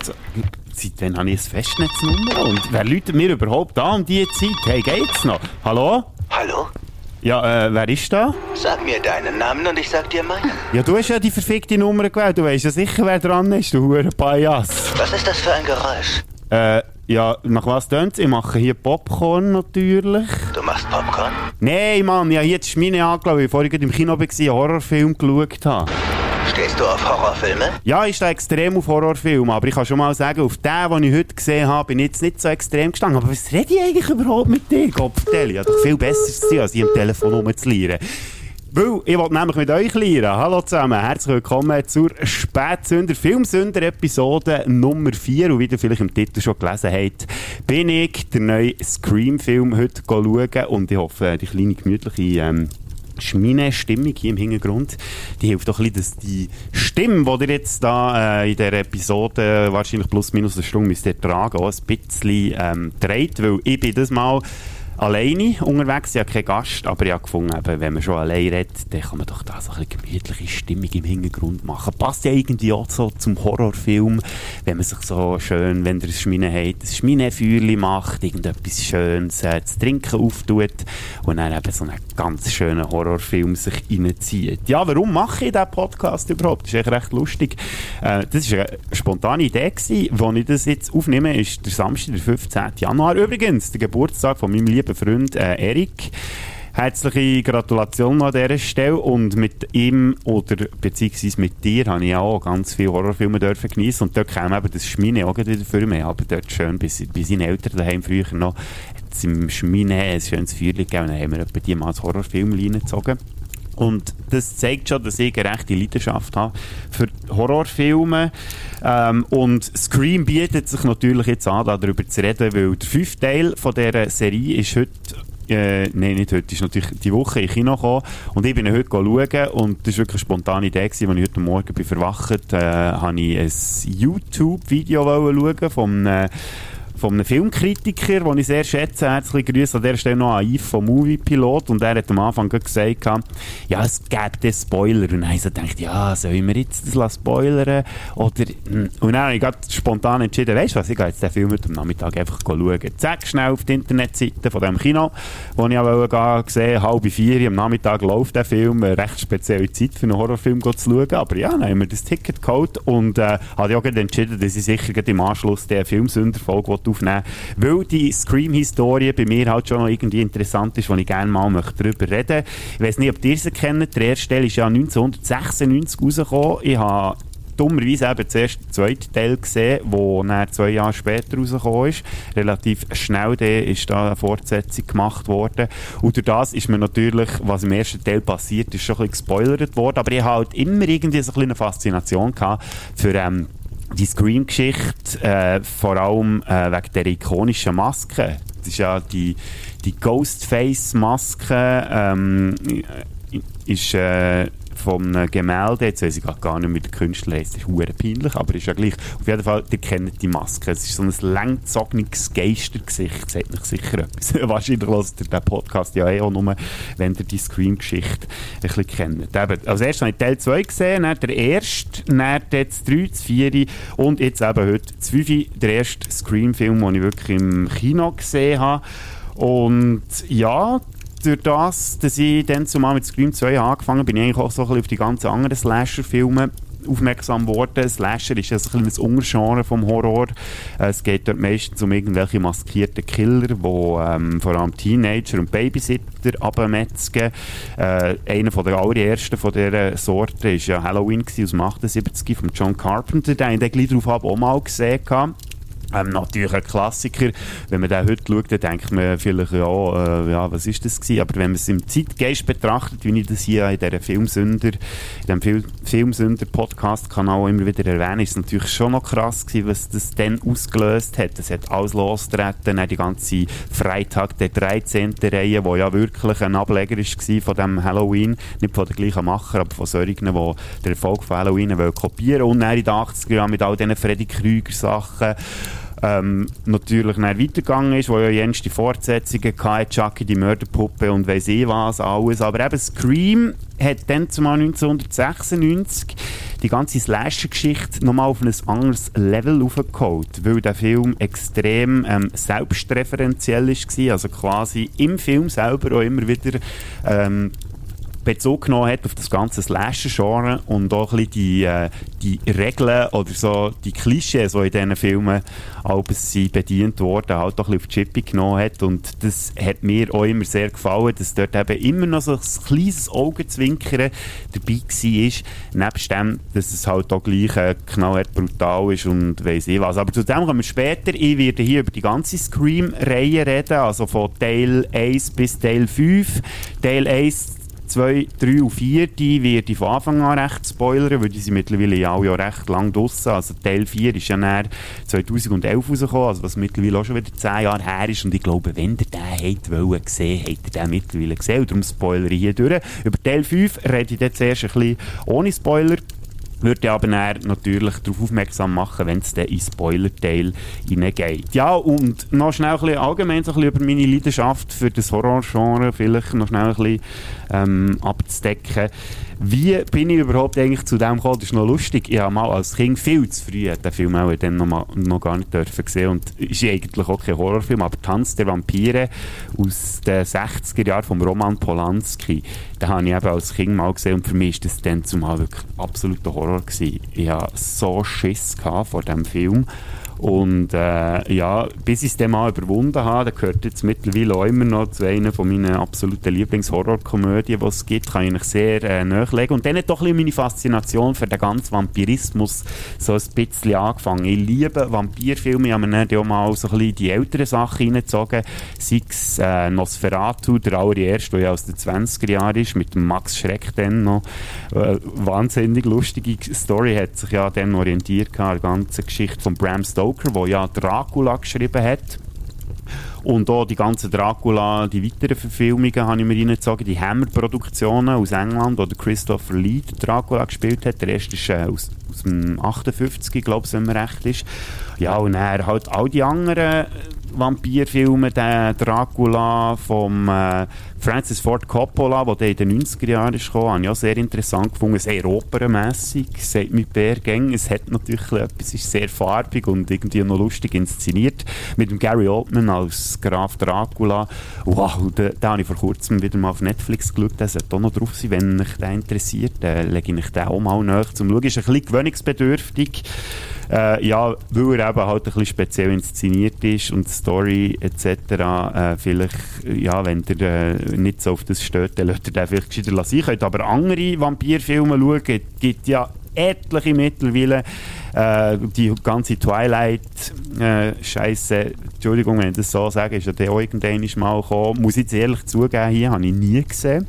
Also, seitdem habe ich ein Festnetznummer und wer läutet mir überhaupt an um diese Zeit? Hey, geht's noch? Hallo? Hallo? Ja, äh, wer ist da? Sag mir deinen Namen und ich sag dir meinen. Ja, du hast ja die verfickte Nummer gewählt. Du weißt ja sicher, wer dran ist, du hure Pajas. Was ist das für ein Geräusch? Äh, ja, nach was tönt's? Ich mache hier Popcorn natürlich. Du machst Popcorn? Nein, Mann, habe jetzt Schmine angeschaut, weil ich vorhin im Kino war, einen Horrorfilm geschaut habe. Stehst du auf Horrorfilme? Ja, ich stehe extrem auf Horrorfilme, aber ich kann schon mal sagen, auf den, den ich heute gesehen habe, bin ich jetzt nicht so extrem gestanden. Aber was rede ich eigentlich überhaupt mit dir, Kopfdeli? Ja, doch viel besser zu als ich am Telefon rumzulieren. Weil ich wollte nämlich mit euch lernen. Hallo zusammen, herzlich willkommen zur Spätsünder Filmsünder Episode Nummer 4. Und wie ihr vielleicht im Titel schon gelesen habt, bin ich den neuen Scream-Film heute schauen und ich hoffe, die kleine gemütliche ähm, meine Stimmung hier im Hintergrund, die hilft doch ein bisschen, dass die Stimme, die ihr jetzt da äh, in dieser Episode wahrscheinlich plus minus eine Stunde müsst ihr tragen, auch ein bisschen ähm, dreht, weil ich bin das mal alleine unterwegs. Ich habe keinen Gast, aber ich habe gefunden, eben, wenn man schon allein redet, dann kann man doch da so eine gemütliche Stimmung im Hintergrund machen. Passt ja irgendwie auch so zum Horrorfilm, wenn man sich so schön, wenn ihr ein Schmine habt, ein Schminefeuerchen macht, irgendetwas Schönes äh, zu trinken auftut und dann eben so einen ganz schönen Horrorfilm sich reinzieht. Ja, warum mache ich diesen Podcast überhaupt? Das ist echt recht lustig. Äh, das war eine spontane Idee, gewesen. Als ich das jetzt aufnehme, ist der Samstag, der 15. Januar. Übrigens, der Geburtstag von meinem lieben Freund äh, Erik. Herzliche Gratulation an dieser Stelle und mit ihm oder beziehungsweise mit dir habe ich auch ganz viele Horrorfilme dürfen und dort kam eben das Schmine auch wieder für mich, aber dort schön bei, seinen Eltern daheim früher noch hat im Schmine ein schönes Feuer gegeben und dann haben wir etwa die mal als Horrorfilm reingezogen. Und das zeigt schon, dass ich eine rechte Leidenschaft habe für Horrorfilme. Ähm, und Scream bietet sich natürlich jetzt an, darüber zu reden, weil der fünfte Teil von dieser Serie ist heute äh, nein, nicht heute, ist natürlich die Woche in Kino gekommen und ich bin heute schauen und das war wirklich eine spontane Idee, als ich heute Morgen bin verwacht, äh, habe ich ein YouTube-Video schauen vom äh, von einem Filmkritiker, den ich sehr schätze. Herzlich grüße an der Stelle noch an Yves vom Movie Pilot. Und er hat am Anfang gesagt, ja, es gäbe den Spoiler. Und dann habe ich so gedacht, ja, sollen wir jetzt das spoilern? Oder, hm. und dann habe ich spontan entschieden, weißt du was, ich gehe jetzt den Film heute am Nachmittag einfach schauen. Zack, schnell auf die Internetseite von dem Kino, wo ich auch gesehen halb vier am Nachmittag läuft der Film. Eine recht spezielle Zeit für einen Horrorfilm zu schauen. Aber ja, dann haben wir das Ticket geholt und äh, habe auch entschieden, dass ich sicher im Anschluss der Filmsünderfolge aufnehmen Weil die Scream-Historie bei mir halt schon irgendwie interessant ist, wo ich gerne mal möchte darüber reden Ich weiß nicht, ob ihr sie kennt. Der erste Teil ist ja 1996 rausgekommen. Ich habe dummerweise eben zuerst den zweiten Teil gesehen, der dann zwei Jahre später rausgekommen ist. Relativ schnell ist da eine Fortsetzung gemacht worden. Und durch das ist mir natürlich, was im ersten Teil passiert ist, schon ein bisschen gespoilert worden. Aber ich habe halt immer irgendwie so ein eine Faszination gehabt für ähm, die Scream-Geschichte, äh, vor allem äh, wegen der ikonischen Maske. Das ist ja die, die Ghostface-Maske, ähm, ist äh, von einem Gemälde, jetzt weiß ich gar nicht, wie der Künstler heißt, das ist hure peinlich, aber ist ja gleich. Auf jeden Fall, ihr kennt die Maske. Es ist so ein langgezogenes Geistergesicht, sagt euch sicher etwas. Wahrscheinlich hört ihr den Podcast ja eh auch nur, wenn ihr die Scream-Geschichte ein bisschen kennt. Eben, als erstes habe ich Teil 2 gesehen, dann der erste, dann das 3, das 4 und jetzt eben heute das 5, der erste Scream-Film, den ich wirklich im Kino gesehen habe. Und ja, durch das, dass ich dann zumal mit Scream 2 angefangen bin, ich eigentlich auch so ein bisschen auf die ganzen anderen Slasher-Filme aufmerksam geworden. Slasher ist ja so ein, ein Untergenre vom Horror. Es geht dort meistens um irgendwelche maskierten Killer, die ähm, vor allem Teenager und Babysitter abmetzgen. Äh, einer von der allerersten von dieser Sorte war ja Halloween aus dem 78 von John Carpenter. Den habe ich gleich darauf auch mal gesehen. Hatte. Ähm, natürlich ein Klassiker. Wenn man den heute schaut, dann denkt man vielleicht, ja, äh, ja was ist das gewesen? Aber wenn man es im Zeitgeist betrachtet, wie ich das hier in dieser Filmsünder, in dem Fil Filmsünder-Podcast-Kanal immer wieder erwähne, ist es natürlich schon noch krass gewesen, was das dann ausgelöst hat. Es hat alles losgetreten, die ganze Freitag der 13. Reihe, die ja wirklich ein Ableger war von dem Halloween. Nicht von den gleichen Macher, aber von solchen, die den Erfolg von Halloween kopieren wollen. Und dann in den 80er Jahren mit all diesen Freddy Krüger-Sachen ähm, natürlich dann weitergegangen ist, wo ja Jens die Fortsetzungen hatte, Chucky, die Mörderpuppe und weiss ich was, alles. Aber eben Scream hat dann zumal 1996 die ganze Slasher-Geschichte nochmal auf ein anderes Level aufgeholt, weil der Film extrem ähm, selbstreferenziell war, also quasi im Film selber auch immer wieder ähm, Bezug genommen hat auf das ganze Slasher-Genre und auch ein bisschen die, äh, die Regeln oder so die Klischees, die in diesen Filmen sie bedient wurden, halt auch ein bisschen auf die Chippy genommen hat und das hat mir auch immer sehr gefallen, dass dort eben immer noch so ein kleines Augenzwinkern dabei war, nebst dem, dass es halt auch gleich äh, knallhart brutal ist und weiss ich was. Aber zu dem kommen wir später. Ich werde hier über die ganze Scream-Reihe reden, also von Teil 1 bis Teil 5. Teil 1 2, 3 und 4, die werde ich von Anfang an recht spoilern, weil die sind mittlerweile ja auch recht lang draussen. Also Teil 4 ist ja dann 2011 rausgekommen, also was mittlerweile auch schon wieder 10 Jahre her ist. Und ich glaube, wenn ihr den habt wollen sehen, habt ihr den mittlerweile gesehen. Und darum spoilere ich hier durch. Über Teil 5 rede ich jetzt zuerst ein bisschen ohne Spoiler würde aber natürlich darauf aufmerksam machen, wenn es dann in Spoiler-Teil hineingeht. Ja, und noch schnell ein bisschen allgemein so ein bisschen über meine Leidenschaft für das Horrorgenre vielleicht noch schnell ein bisschen ähm, abzudecken. Wie bin ich überhaupt eigentlich zu dem gekommen? Das ist noch lustig. Ich habe mal als Kind viel zu früh den Film auch dann noch, mal, noch gar nicht dürfen sehen und ist eigentlich auch kein Horrorfilm, aber Tanz der Vampire aus den 60er Jahren von Roman Polanski, den habe ich eben als Kind mal gesehen und für mich war das dann zumal wirklich absoluter Horror gewesen. Ich hatte so Schiss vor diesem Film und äh, ja, bis ich es dann mal überwunden habe, da gehört jetzt mittlerweile auch immer noch zu einer von meinen absoluten Lieblings-Horrorkomödien, die es gibt, kann ich sehr äh, nachlegen. Und dann hat doch ein meine Faszination für den ganzen Vampirismus so ein bisschen angefangen. Ich liebe Vampirfilme, ich habe mir dann auch mal so ein bisschen die älteren Sachen reingezogen, sei es äh, Nosferatu, der allererste, der ja aus den 20er Jahren ist, mit Max Schreck dann noch. Äh, wahnsinnig lustige Story, hat sich ja dann orientiert an der ganzen Geschichte von Bram Stoker Stoker, der ja Dracula geschrieben hat. Und auch die ganzen Dracula, die weiteren Verfilmungen habe ich mir reingezogen, die Hammer-Produktionen aus England, wo Christopher Lee Dracula gespielt hat. Der erste ist äh, aus, aus dem 58, glaube ich, wenn man recht ist. Ja, und er halt all die anderen Vampirfilme, der Dracula vom äh, Francis Ford Coppola, der in den 90er Jahren ist gekommen, habe ich auch sehr interessant gefunden, sehr opernmässig, sagt mit Bärgängen. Es hat natürlich etwas, ist sehr farbig und irgendwie noch lustig inszeniert. Mit dem Gary Oldman als Graf Dracula. Wow, den, den habe ich vor kurzem wieder mal auf Netflix geschaut, der sollte auch noch drauf sein, wenn euch der interessiert. Dann lege ich den auch mal nach zum Schauen. Ist ein bisschen gewöhnungsbedürftig. Äh, ja, weil er eben halt ein bisschen speziell inszeniert ist und die Story etc. Äh, vielleicht, ja, wenn ihr äh, nicht so auf das steht, dann lasst ihr den vielleicht gescheiter lassen. Ihr könnt aber andere Vampirfilme schauen. Es gibt ja etliche mittlerweile. Äh, die ganze Twilight-Scheiße, Entschuldigung, wenn ich das so sage, ist ja der irgendwann mal gekommen. Muss ich jetzt ehrlich zugeben, hier habe ich nie gesehen.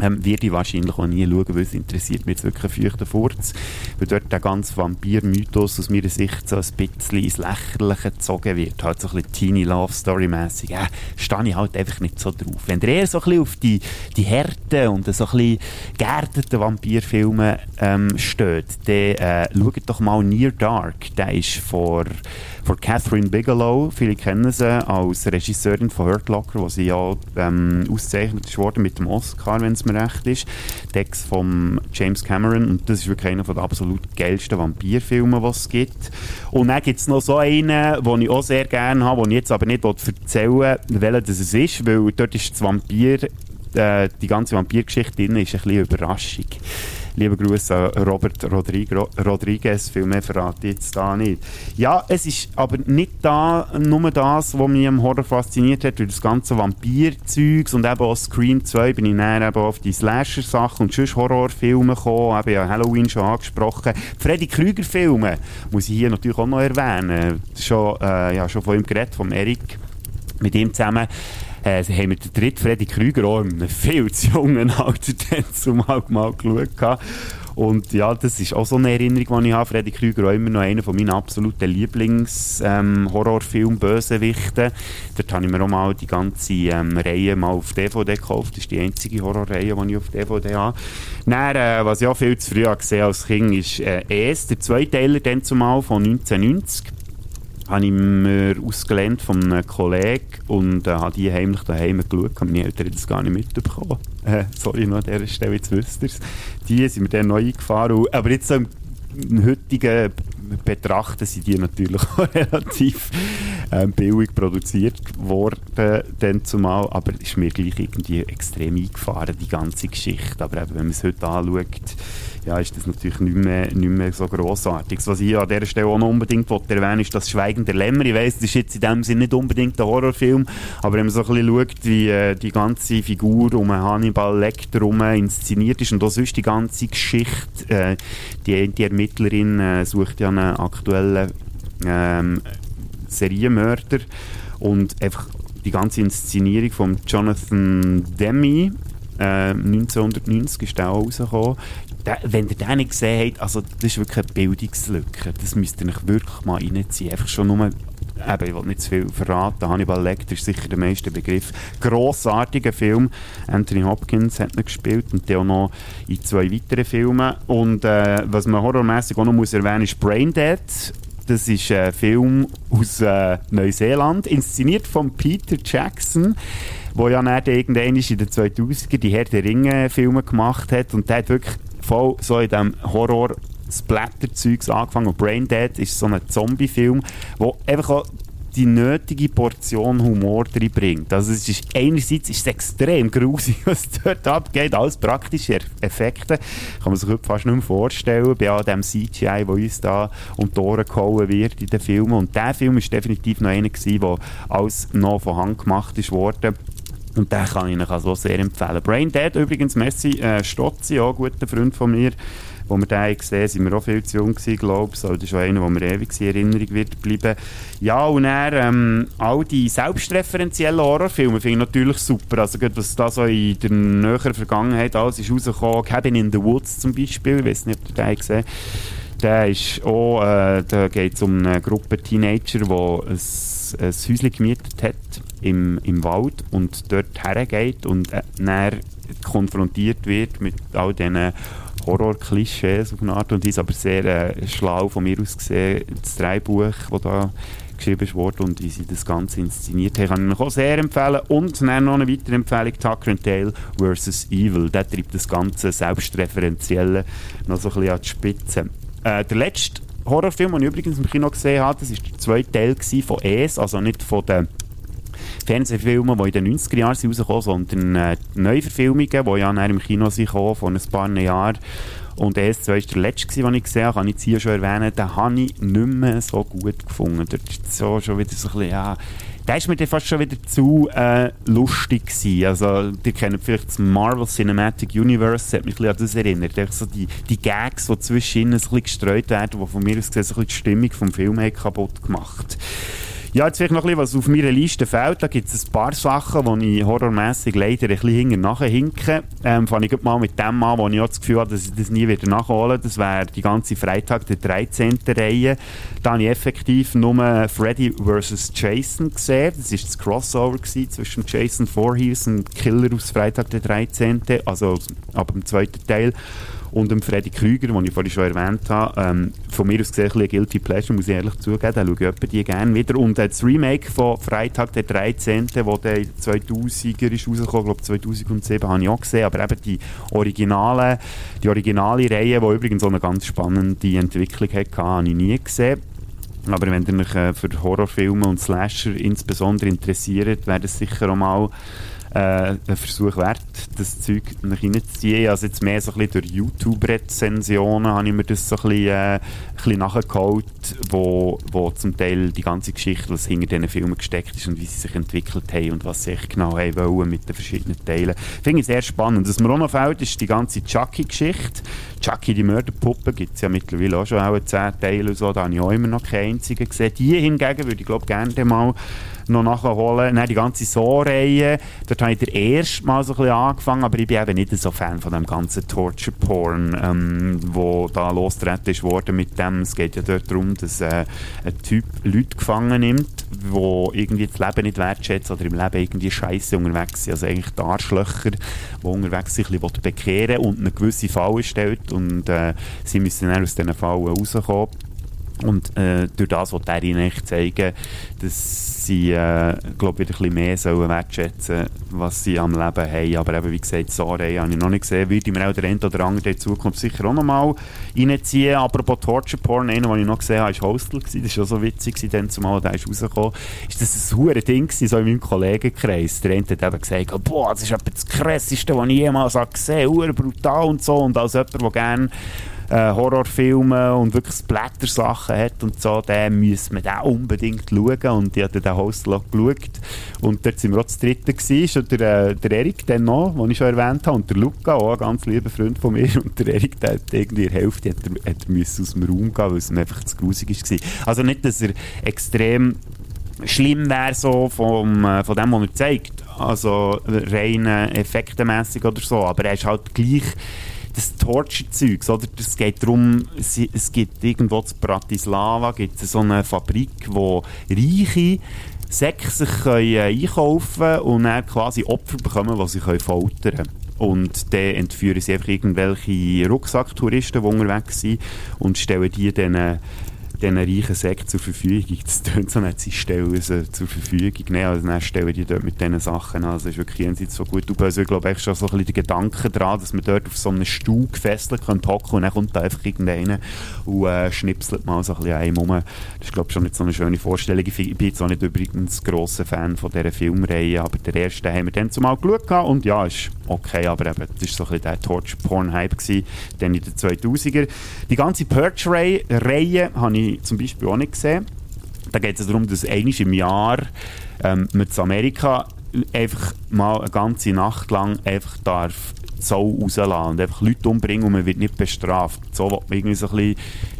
Ähm, werde ich wahrscheinlich auch nie schauen, weil es interessiert mich jetzt wirklich ein feuchter Furz. Weil dort der ganze Vampir-Mythos aus meiner Sicht so ein bisschen ins Lächerliche gezogen wird. Halt so ein bisschen Teeny Love Story-mässig. Äh, stehe ich halt einfach nicht so drauf. Wenn ihr eher so ein bisschen auf die, die Härte und so ein bisschen geerdeten Vampirfilme ähm, steht, dann äh, schaut doch mal Near Dark. Der ist vor von Catherine Bigelow. Viele kennen sie als Regisseurin von Hurt Locker, wo sie ja ähm, ausgezeichnet worden mit dem Oscar, wenn es mir recht ist. Text von James Cameron und das ist wirklich einer der absolut geilsten Vampirfilme, die es gibt. Und dann gibt es noch so einen, den ich auch sehr gerne habe, den ich jetzt aber nicht erzählen will, welcher das ist, weil dort ist das Vampir, äh, die ganze Vampirgeschichte drin ist ein bisschen Überraschung. Liebe Grüße an Robert Rodriguez, viel mehr verrate ich jetzt da nicht. Ja, es ist aber nicht da, nur das, was mich am Horror fasziniert hat, durch das ganze Vampir-Zeugs und eben auch Scream 2 bin ich näher eben auf die Slasher-Sachen und sonst Horrorfilme gekommen, eben ja Halloween schon angesprochen. Freddy Krüger-Filme muss ich hier natürlich auch noch erwähnen. Schon, äh, ja, schon von ihm geredet, von Eric, mit ihm zusammen äh, haben wir den dritten Freddy Krüger auch in einem viel zu jungen Alter dann zumal mal geschaut. Und ja, das ist auch so eine Erinnerung, die ich habe. Freddy Krüger auch immer noch einer von meinen absoluten Lieblings-Horrorfilm ähm. Dort habe ich mir auch mal die ganze ähm, Reihe mal auf DVD gekauft. Das ist die einzige Horrorreihe, die ich auf DVD habe. Dann, äh, was ich auch viel zu früh gesehen als Kind, ist äh, «Es», der Zweiteiler dann zumal von 1990 habe ich mir ausgelernt von einem Kollegen und äh, habe die heimlich daheim geschaut. Meine Eltern haben das gar nicht mitbekommen. Äh, sorry, noch an dieser Stelle, jetzt wisst ihr es. Die sind mir dann neu eingefahren. Aber jetzt so im heutigen Betrachten sind die natürlich auch relativ ähm, billig produziert worden, dann zumal. Aber es ist mir gleich irgendwie extrem eingefahren, die ganze Geschichte. Aber eben, wenn man es heute anschaut, ja, ist das natürlich nicht mehr, nicht mehr so grossartig. Was ich an dieser Stelle auch noch unbedingt erwähnen ist das Schweigen der Lämmer. Ich weiss, das ist jetzt in dem Sinne nicht unbedingt ein Horrorfilm, aber wenn man so ein bisschen schaut, wie äh, die ganze Figur um Hannibal Lecter herum inszeniert ist und auch sonst die ganze Geschichte, äh, die, die Ermittlerin äh, sucht ja einen aktuellen ähm, Serienmörder und einfach die ganze Inszenierung von Jonathan Demi, äh, 1990 ist der rausgekommen der, wenn ihr den nicht gesehen habt, also das ist wirklich eine Bildungslücke. Das müsst ihr euch wirklich mal reinziehen. Einfach schon nur, eben, ich will nicht zu viel verraten, Hannibal Lecter ist sicher der meiste Begriff. Grossartiger Film. Anthony Hopkins hat ihn gespielt und der auch noch in zwei weiteren Filmen. Und äh, was man horrormäßig auch noch muss erwähnen ist Braindead. Das ist ein Film aus äh, Neuseeland, inszeniert von Peter Jackson wo ja dann irgendwann in den 2000er die Herr der Ringe-Filme gemacht hat und der hat wirklich voll so in diesem Horror Splatter-Zeugs angefangen. Und Brain Dead ist so ein Zombie-Film, der einfach auch die nötige Portion Humor bringt. Also es ist, einerseits ist es extrem grusig, was dort abgeht, alles praktische Effekte, kann man sich heute fast nicht mehr vorstellen, bei all dem CGI, wo uns da um die Ohren gehauen wird in den Filmen. Und der Film ist definitiv noch einer gewesen, wo alles noch von Hand gemacht ist worden. Und den kann ich Ihnen also sehr empfehlen. Brain Dead übrigens, Messi äh, Stotzi, auch ein guter Freund von mir, wo wir den gesehen haben, sind wir auch viel zu jung glaube ich. Also das ist auch einer, der mir ewig in Erinnerung wird bleiben. Ja, und dann ähm, all die selbstreferenziellen Horrorfilme finde ich natürlich super. Also gut, was da so in der näheren Vergangenheit alles ist rausgekommen. Cabin in the Woods zum Beispiel, ich weiß nicht, ob ihr den gesehen Der ist auch, äh, da geht es um eine Gruppe Teenager, die ein, ein Häuschen gemietet hat im, im Wald und dort hergeht und äh, konfrontiert wird mit all diesen Horror-Klischees auf eine Art und Weise, aber sehr äh, schlau von mir aus gesehen, das Dreibuch, das da geschrieben wurde und wie sie das Ganze inszeniert haben, kann ich euch auch sehr empfehlen. Und dann noch eine weitere Empfehlung, Tucker and Dale vs. Evil. Der treibt das Ganze Selbstreferenzielle noch so ein bisschen an die Spitze. Äh, der letzte Horrorfilm, den ich übrigens im Kino gesehen habe, das war der zweite Teil von Es, also nicht von den Fernsehfilme, die in den 90er Jahren rausgekommen sind, sondern äh, Neuverfilmungen, die ja im Kino sind vor ein paar Jahren. Und ES2 war der letzte, den ich gesehen habe, kann ich jetzt hier schon erwähnen, den habe ich nicht mehr so gut gefunden. Dort ist so schon wieder so ein bisschen, ja, der ist mir dann fast schon wieder zu äh, lustig gewesen. Also, ihr kennt vielleicht das Marvel Cinematic Universe, das hat mich ein bisschen an das erinnert. So die, die Gags, die zwischen ihnen ein bisschen gestreut werden, die von mir aus gesehen ein bisschen die Stimmung vom Film kaputt gemacht haben. Ja, jetzt vielleicht noch ein bisschen, was auf meiner Liste fehlt. Da gibt es ein paar Sachen, die ich horrormässig leider ein bisschen hinten nachhinke. Ähm, fange ich mal mit dem an, wo ich auch das Gefühl habe, dass ich das nie wieder nachholen Das wäre die ganze Freitag der 13. Reihe. Da habe ich effektiv nur Freddy vs. Jason gesehen. Das war das Crossover zwischen Jason Voorhees und Killer aus Freitag der 13. Also ab dem zweiten Teil und dem Freddy Krüger, den ich vorhin schon erwähnt habe. Ähm, von mir aus gesehen ein Guilty Pleasure, muss ich ehrlich zugeben, da schaue ich die gerne wieder. Und das Remake von Freitag der 13., wo der 2000er ist rausgekommen, glaube 2007, habe ich auch gesehen, aber eben die originale, die originale Reihe, die übrigens so eine ganz spannende Entwicklung hatte, habe ich nie gesehen. Aber wenn ihr euch äh, für Horrorfilme und Slasher insbesondere interessiert, wäre das sicher auch mal äh, ein Versuch wert, das Zeug reinzuziehen. Also jetzt mehr so ein bisschen durch YouTube-Rezensionen habe ich mir das so ein bisschen, äh, ein bisschen nachgeholt, wo, wo zum Teil die ganze Geschichte, was hinter diesen Filmen gesteckt ist und wie sie sich entwickelt haben und was sie genau haben wollen mit den verschiedenen Teilen. Finde ich sehr spannend. Was mir auch noch fällt, ist die ganze Chucky-Geschichte. Chucky, die Mörderpuppe, gibt es ja mittlerweile auch schon auch 10 Teile so, da habe ich auch immer noch keine einzigen gesehen. Die hingegen würde ich glaube gerne mal noch nachholen. Dann die ganze So-Reihe, dort habe ich das erste Mal so ein bisschen angefangen, aber ich bin eben nicht so Fan von dem ganzen Torture-Porn, ähm, wo da losgetreten ist worden mit dem. Es geht ja dort darum, dass äh, ein Typ Leute gefangen nimmt, wo irgendwie das Leben nicht wertschätzt oder im Leben irgendwie Scheiße unterwegs sind. Also eigentlich die Arschlöcher, die unterwegs sich ein bisschen bekehren und eine gewisse Falle stellt und äh, sie müssen dann aus diesen Fallen rauskommen. Und äh, durch das wollte er ihnen echt zeigen, dass sie, äh, glaube wieder ein bisschen mehr sollen wertschätzen was sie am Leben haben. Aber eben, wie gesagt, Sorry habe ich noch nicht gesehen. Würde ich mir auch der eine oder andere in Zukunft sicher auch noch mal reinziehen. Apropos Torture Porn, einer, den ich noch gesehen habe, war Hostel. Das war schon so witzig, dann zumal der ist rausgekommen. Ist das ein hure Ding gewesen, so in meinem Kollegenkreis. Der eine hat eben gesagt, boah, das ist etwas das Krasseste, was ich jemals gesehen habe. Brutal und so. Und als jemand, der gerne äh, Horrorfilme und wirklich Splatter-Sachen hat und so, dann müssen wir den unbedingt schauen. Und ich habe den Hostel auch geschaut. Und dort sind wir auch das dritte gewesen, der, äh, der Erik dann noch, den ich schon erwähnt habe, und der Luca, auch ein ganz lieber Freund von mir. Und der Erik, der hat irgendwie der Hälfte hat hat er aus dem Raum gehen, weil es ihm einfach zu grusig war. Also nicht, dass er extrem schlimm wäre so vom, äh, von dem, was er zeigt. Also rein effektenmässig oder so. Aber er ist halt gleich das Torture-Zeug, oder? Es geht darum, es gibt irgendwo in Bratislava gibt es so eine Fabrik, wo Reiche Säcke sich können, äh, einkaufen und dann quasi Opfer bekommen, die sie können foltern können. Und dann entführen sie einfach irgendwelche Rucksacktouristen, die unterwegs sind und stellen die dann diesen reichen Sekt zur Verfügung. Das tönt so nicht, sie stellen sie zur Verfügung. Nein, also dann stellen die dort mit diesen Sachen an. Also ist wirklich jenseits so gut. Also ich glaube, ich schon so ein bisschen die Gedanken daran, dass man dort auf so einem Stuhl gefesselt hocken könnte und dann kommt da einfach irgendeiner und äh, schnipselt mal so ein bisschen einem rum. Das ist, glaube ich, schon nicht so eine schöne Vorstellung. Ich bin jetzt auch nicht übrigens grosser Fan von dieser Filmreihe, aber der erste haben wir dann zumal geschaut und ja, ist okay, aber eben, das war so ein bisschen der Torch-Porn-Hype dann in den 2000er. Die ganze Purge-Reihe habe ich zum Beispiel auch nicht gesehen. Da geht es darum, dass einmal im Jahr ähm, mit Amerika einfach mal eine ganze Nacht lang einfach darf Zoll rauslassen und einfach Leute umbringen und man wird nicht bestraft. So wird man irgendwie so ein bisschen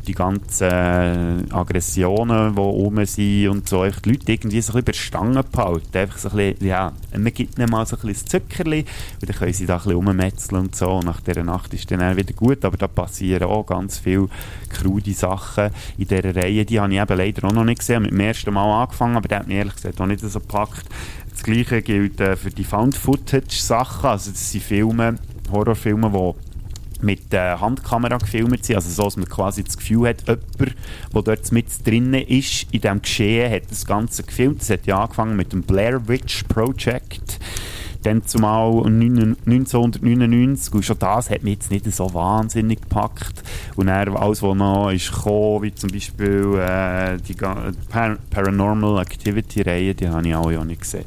die ganzen äh, Aggressionen, die rum sind und so, einfach die Leute irgendwie so ein bisschen bei der Stange behalten. Einfach so ein bisschen, ja, man gibt ihnen mal so ein bisschen Zuckerli und dann können sie da ein bisschen rummetzeln und so. Und nach dieser Nacht ist dann wieder gut, aber da passieren auch ganz viele krude Sachen in dieser Reihe. Die habe ich eben leider auch noch nicht gesehen. Mit dem ersten Mal angefangen, aber der hat mich ehrlich gesagt auch nicht so gepackt. Das Gleiche gilt äh, für die Found-Footage-Sachen. Also das sind Filme, Horrorfilme, die mit der Handkamera gefilmt sind, also so, dass man quasi das Gefühl hat, jemand, der dort mit drinnen ist, in diesem Geschehen, hat das Ganze gefilmt. Das hat ja angefangen mit dem Blair Witch Project dann zumal 1999 und schon das hat mich jetzt nicht so wahnsinnig gepackt und dann alles, was noch ist gekommen, wie zum Beispiel äh, die Par Paranormal Activity Reihe, die habe ich auch noch nicht gesehen.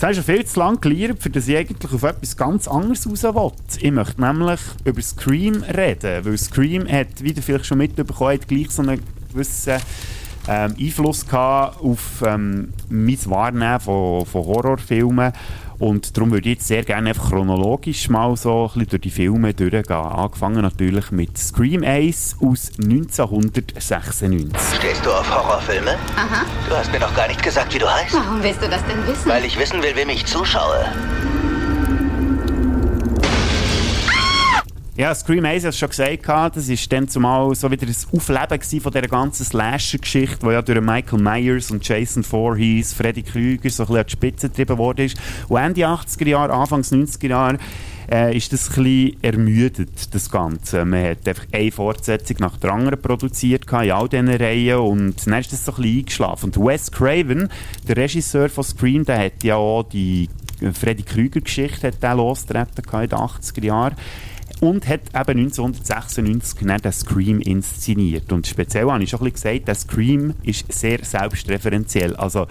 Jetzt hast du viel zu lange gelernt, für das ich eigentlich auf etwas ganz anderes raus will. Ich möchte nämlich über Scream reden, weil Scream hat, wie du vielleicht schon mitbekommen hast, gleich so einen gewissen ähm, Einfluss gehabt auf ähm, mein Wahrnehmen von, von Horrorfilmen. Und darum würde ich jetzt sehr gerne einfach chronologisch mal so ein bisschen durch die Filme durchgehen. Angefangen natürlich mit Scream Ace aus 1996. Stehst du auf Horrorfilme? Aha. Du hast mir noch gar nicht gesagt, wie du heißt. Warum willst du das denn wissen? Weil ich wissen will, wem ich zuschaue. Ja, Scream Ace hat es schon gesagt, das war dann zumal so wieder das Aufleben von dieser ganzen Slasher-Geschichte, die ja durch Michael Myers und Jason Voorhees, Freddy Krüger so ein bisschen an die Spitze getrieben worden ist. Und Ende 80er Jahre, Anfangs 90er Jahre äh, ist das ein bisschen ermüdet, das Ganze. Man hat einfach eine Fortsetzung nach der anderen produziert in all diesen Reihen und dann ist das so ein bisschen eingeschlafen. Und Wes Craven, der Regisseur von Scream, der hat ja auch die Freddy Krüger-Geschichte losgetreten in den 80er Jahren und hat eben 1996 den Scream inszeniert. Und speziell habe ich schon ein bisschen gesagt, der Scream ist sehr selbstreferenziell. Also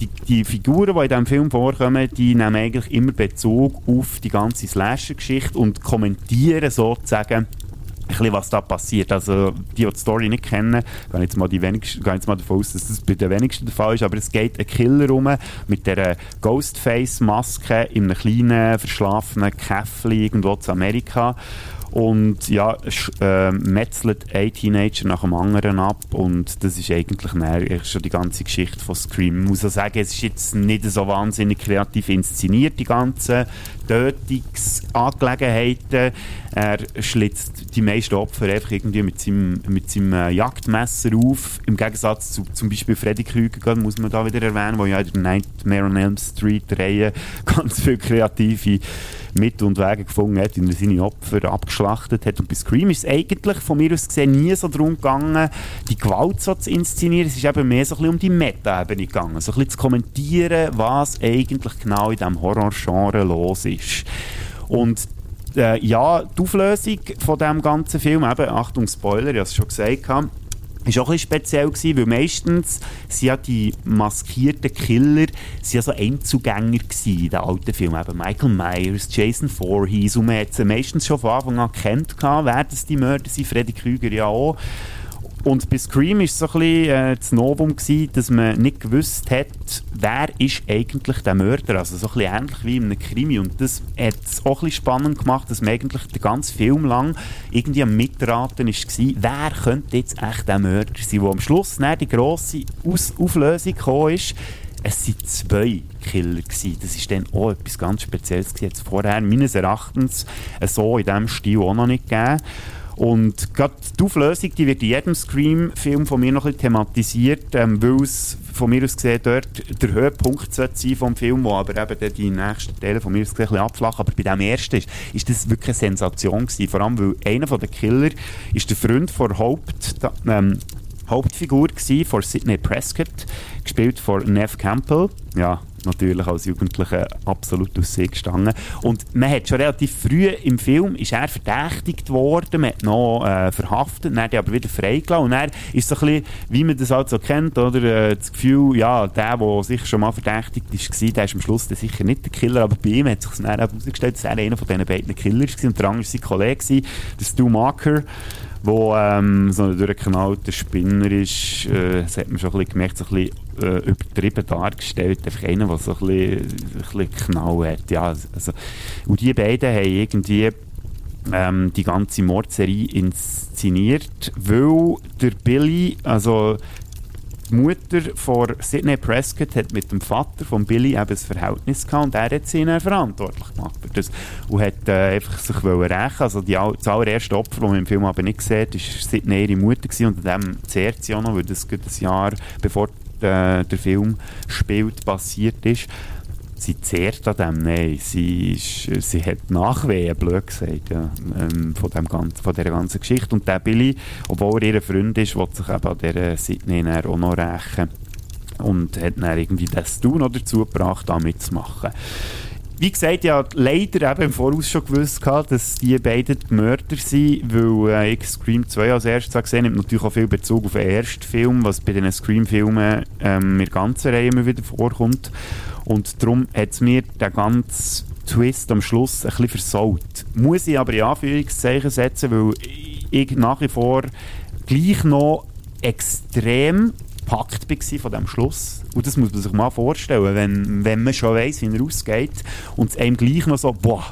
die, die, Figuren, die in diesem Film vorkommen, die nehmen eigentlich immer Bezug auf die ganze Slasher-Geschichte und kommentieren sozusagen bisschen, was da passiert. Also, die, die die Story nicht kennen, gehen jetzt mal, die gehen jetzt mal davon aus, dass das bei den wenigsten der Fall ist, aber es geht ein Killer rum mit der Ghostface-Maske in einem kleinen, verschlafenen Käffchen irgendwo zu Amerika und ja, äh, metzelt ein Teenager nach dem anderen ab und das ist eigentlich näher, schon die ganze Geschichte von Scream. Ich muss auch sagen, es ist jetzt nicht so wahnsinnig kreativ inszeniert, die ganzen Tötungsangelegenheiten. Er schlitzt die meisten Opfer einfach irgendwie mit seinem, mit seinem äh, Jagdmesser auf. Im Gegensatz zu zum Beispiel Freddy Krüger, muss man da wieder erwähnen, wo ja in der Nightmare on Elm Street Reihe ganz viele kreative Mittel und Wege gefunden hat, wie er seine Opfer abgeschlachtet hat. Und bei Scream ist es eigentlich von mir aus gesehen nie so darum gegangen, die Gewalt so zu inszenieren. Es ist eben mehr so ein bisschen um die Meta-Ebene gegangen. So ein bisschen zu kommentieren, was eigentlich genau in diesem Horror-Genre los ist. Und äh, ja, die Auflösung von diesem ganzen Film, eben, Achtung Spoiler, ich habe es schon gesagt, ist auch ein bisschen speziell gewesen, weil meistens sind ja die maskierten Killer sind ja so Einzugänger gewesen in den alten Filmen. Eben Michael Myers, Jason Voorhees und man hat sie meistens schon von Anfang an gekannt, wer das die Mörder sind, Freddy Krüger ja auch. Und bei Scream war es so ein bisschen äh, das Novum, gewesen, dass man nicht gewusst hat, wer ist eigentlich der Mörder. Also so ein bisschen ähnlich wie in einem Krimi. Und das hat es auch ein bisschen spannend gemacht, dass man eigentlich den ganzen Film lang irgendwie am Mitraten war, wer könnte jetzt echt der Mörder sein, wo am Schluss dann die grosse Aus Auflösung gekommen ist. Es waren zwei Killer. Gewesen. Das ist dann auch etwas ganz Spezielles. Jetzt vorher meines Erachtens so in diesem Stil auch noch nicht gegeben. Und gerade die Auflösung, die wird in jedem Scream-Film von mir noch ein thematisiert, ähm, weil es von mir aus gesehen dort der Höhepunkt sein vom Film, wo aber eben die nächsten Teile von mir aus gesehen ein bisschen abflachen. Aber bei dem ersten ist, ist das wirklich eine Sensation gewesen. Vor allem, weil einer der Killer ist der Freund von Haupt, ähm, Hauptfigur gewesen, von Sidney Prescott, gespielt von Nev Campbell. Ja, natürlich als Jugendlicher absolut aus sich gestanden. Und man hat schon relativ früh im Film ist er verdächtigt worden, man hat noch äh, verhaftet, dann hat er aber wieder freigelassen. Und er ist so ein bisschen, wie man das halt so kennt, oder, äh, das Gefühl, ja, der, der sich schon mal verdächtigt ist, war, der ist am Schluss dann sicher nicht der Killer, aber bei ihm hat sich dann herausgestellt, dass er einer von diesen beiden Killers war. Und der andere war sein Kollege, der Stu Marker wo ähm, so ein durchgeknallter Spinner ist, äh, das hat man schon ein bisschen gemerkt, so ein bisschen äh, übertrieben dargestellt, einfach einer, der so ein bisschen, ein bisschen Knall hat. Ja, also, und die beiden haben irgendwie ähm, die ganze Mordserie inszeniert, weil der Billy, also die Mutter von Sidney Prescott hat mit dem Vater von Billy eben ein Verhältnis gehabt und er hat sie dann verantwortlich gemacht für das. Und hat äh, einfach sich rächen. Also die, das allererste Opfer, das man im Film aber nicht sieht, ist Sidney ihre Mutter gewesen und dem zehrt sie auch noch, weil das ein Jahr bevor äh, der Film spielt, passiert ist sie zehrt an dem, nein, sie, ist, sie hat Nachwehen, blöd gesagt, ja, ähm, von, dem ganzen, von dieser ganzen Geschichte. Und der Billy, obwohl er ihr Freund ist, will sich eben an dieser Sydney auch noch rächen und hat dann irgendwie das Tun dazu gebracht, da mitzumachen. Wie gesagt, ja, leider eben im Voraus schon gewusst, dass die beiden die Mörder sind, weil äh, ich Scream 2 als erstes gesehen habe, natürlich auch viel Bezug auf den ersten Film, was bei den Scream-Filmen ähm, in der ganzen Reihe immer wieder vorkommt. Und darum hat es mir den ganzen Twist am Schluss ein bisschen versaut. Muss ich aber in Anführungszeichen setzen, weil ich nach wie vor gleich noch extrem gepackt war von diesem Schluss. Und das muss man sich mal vorstellen, wenn, wenn man schon weiss, wie er ausgeht und es einem gleich noch so, boah,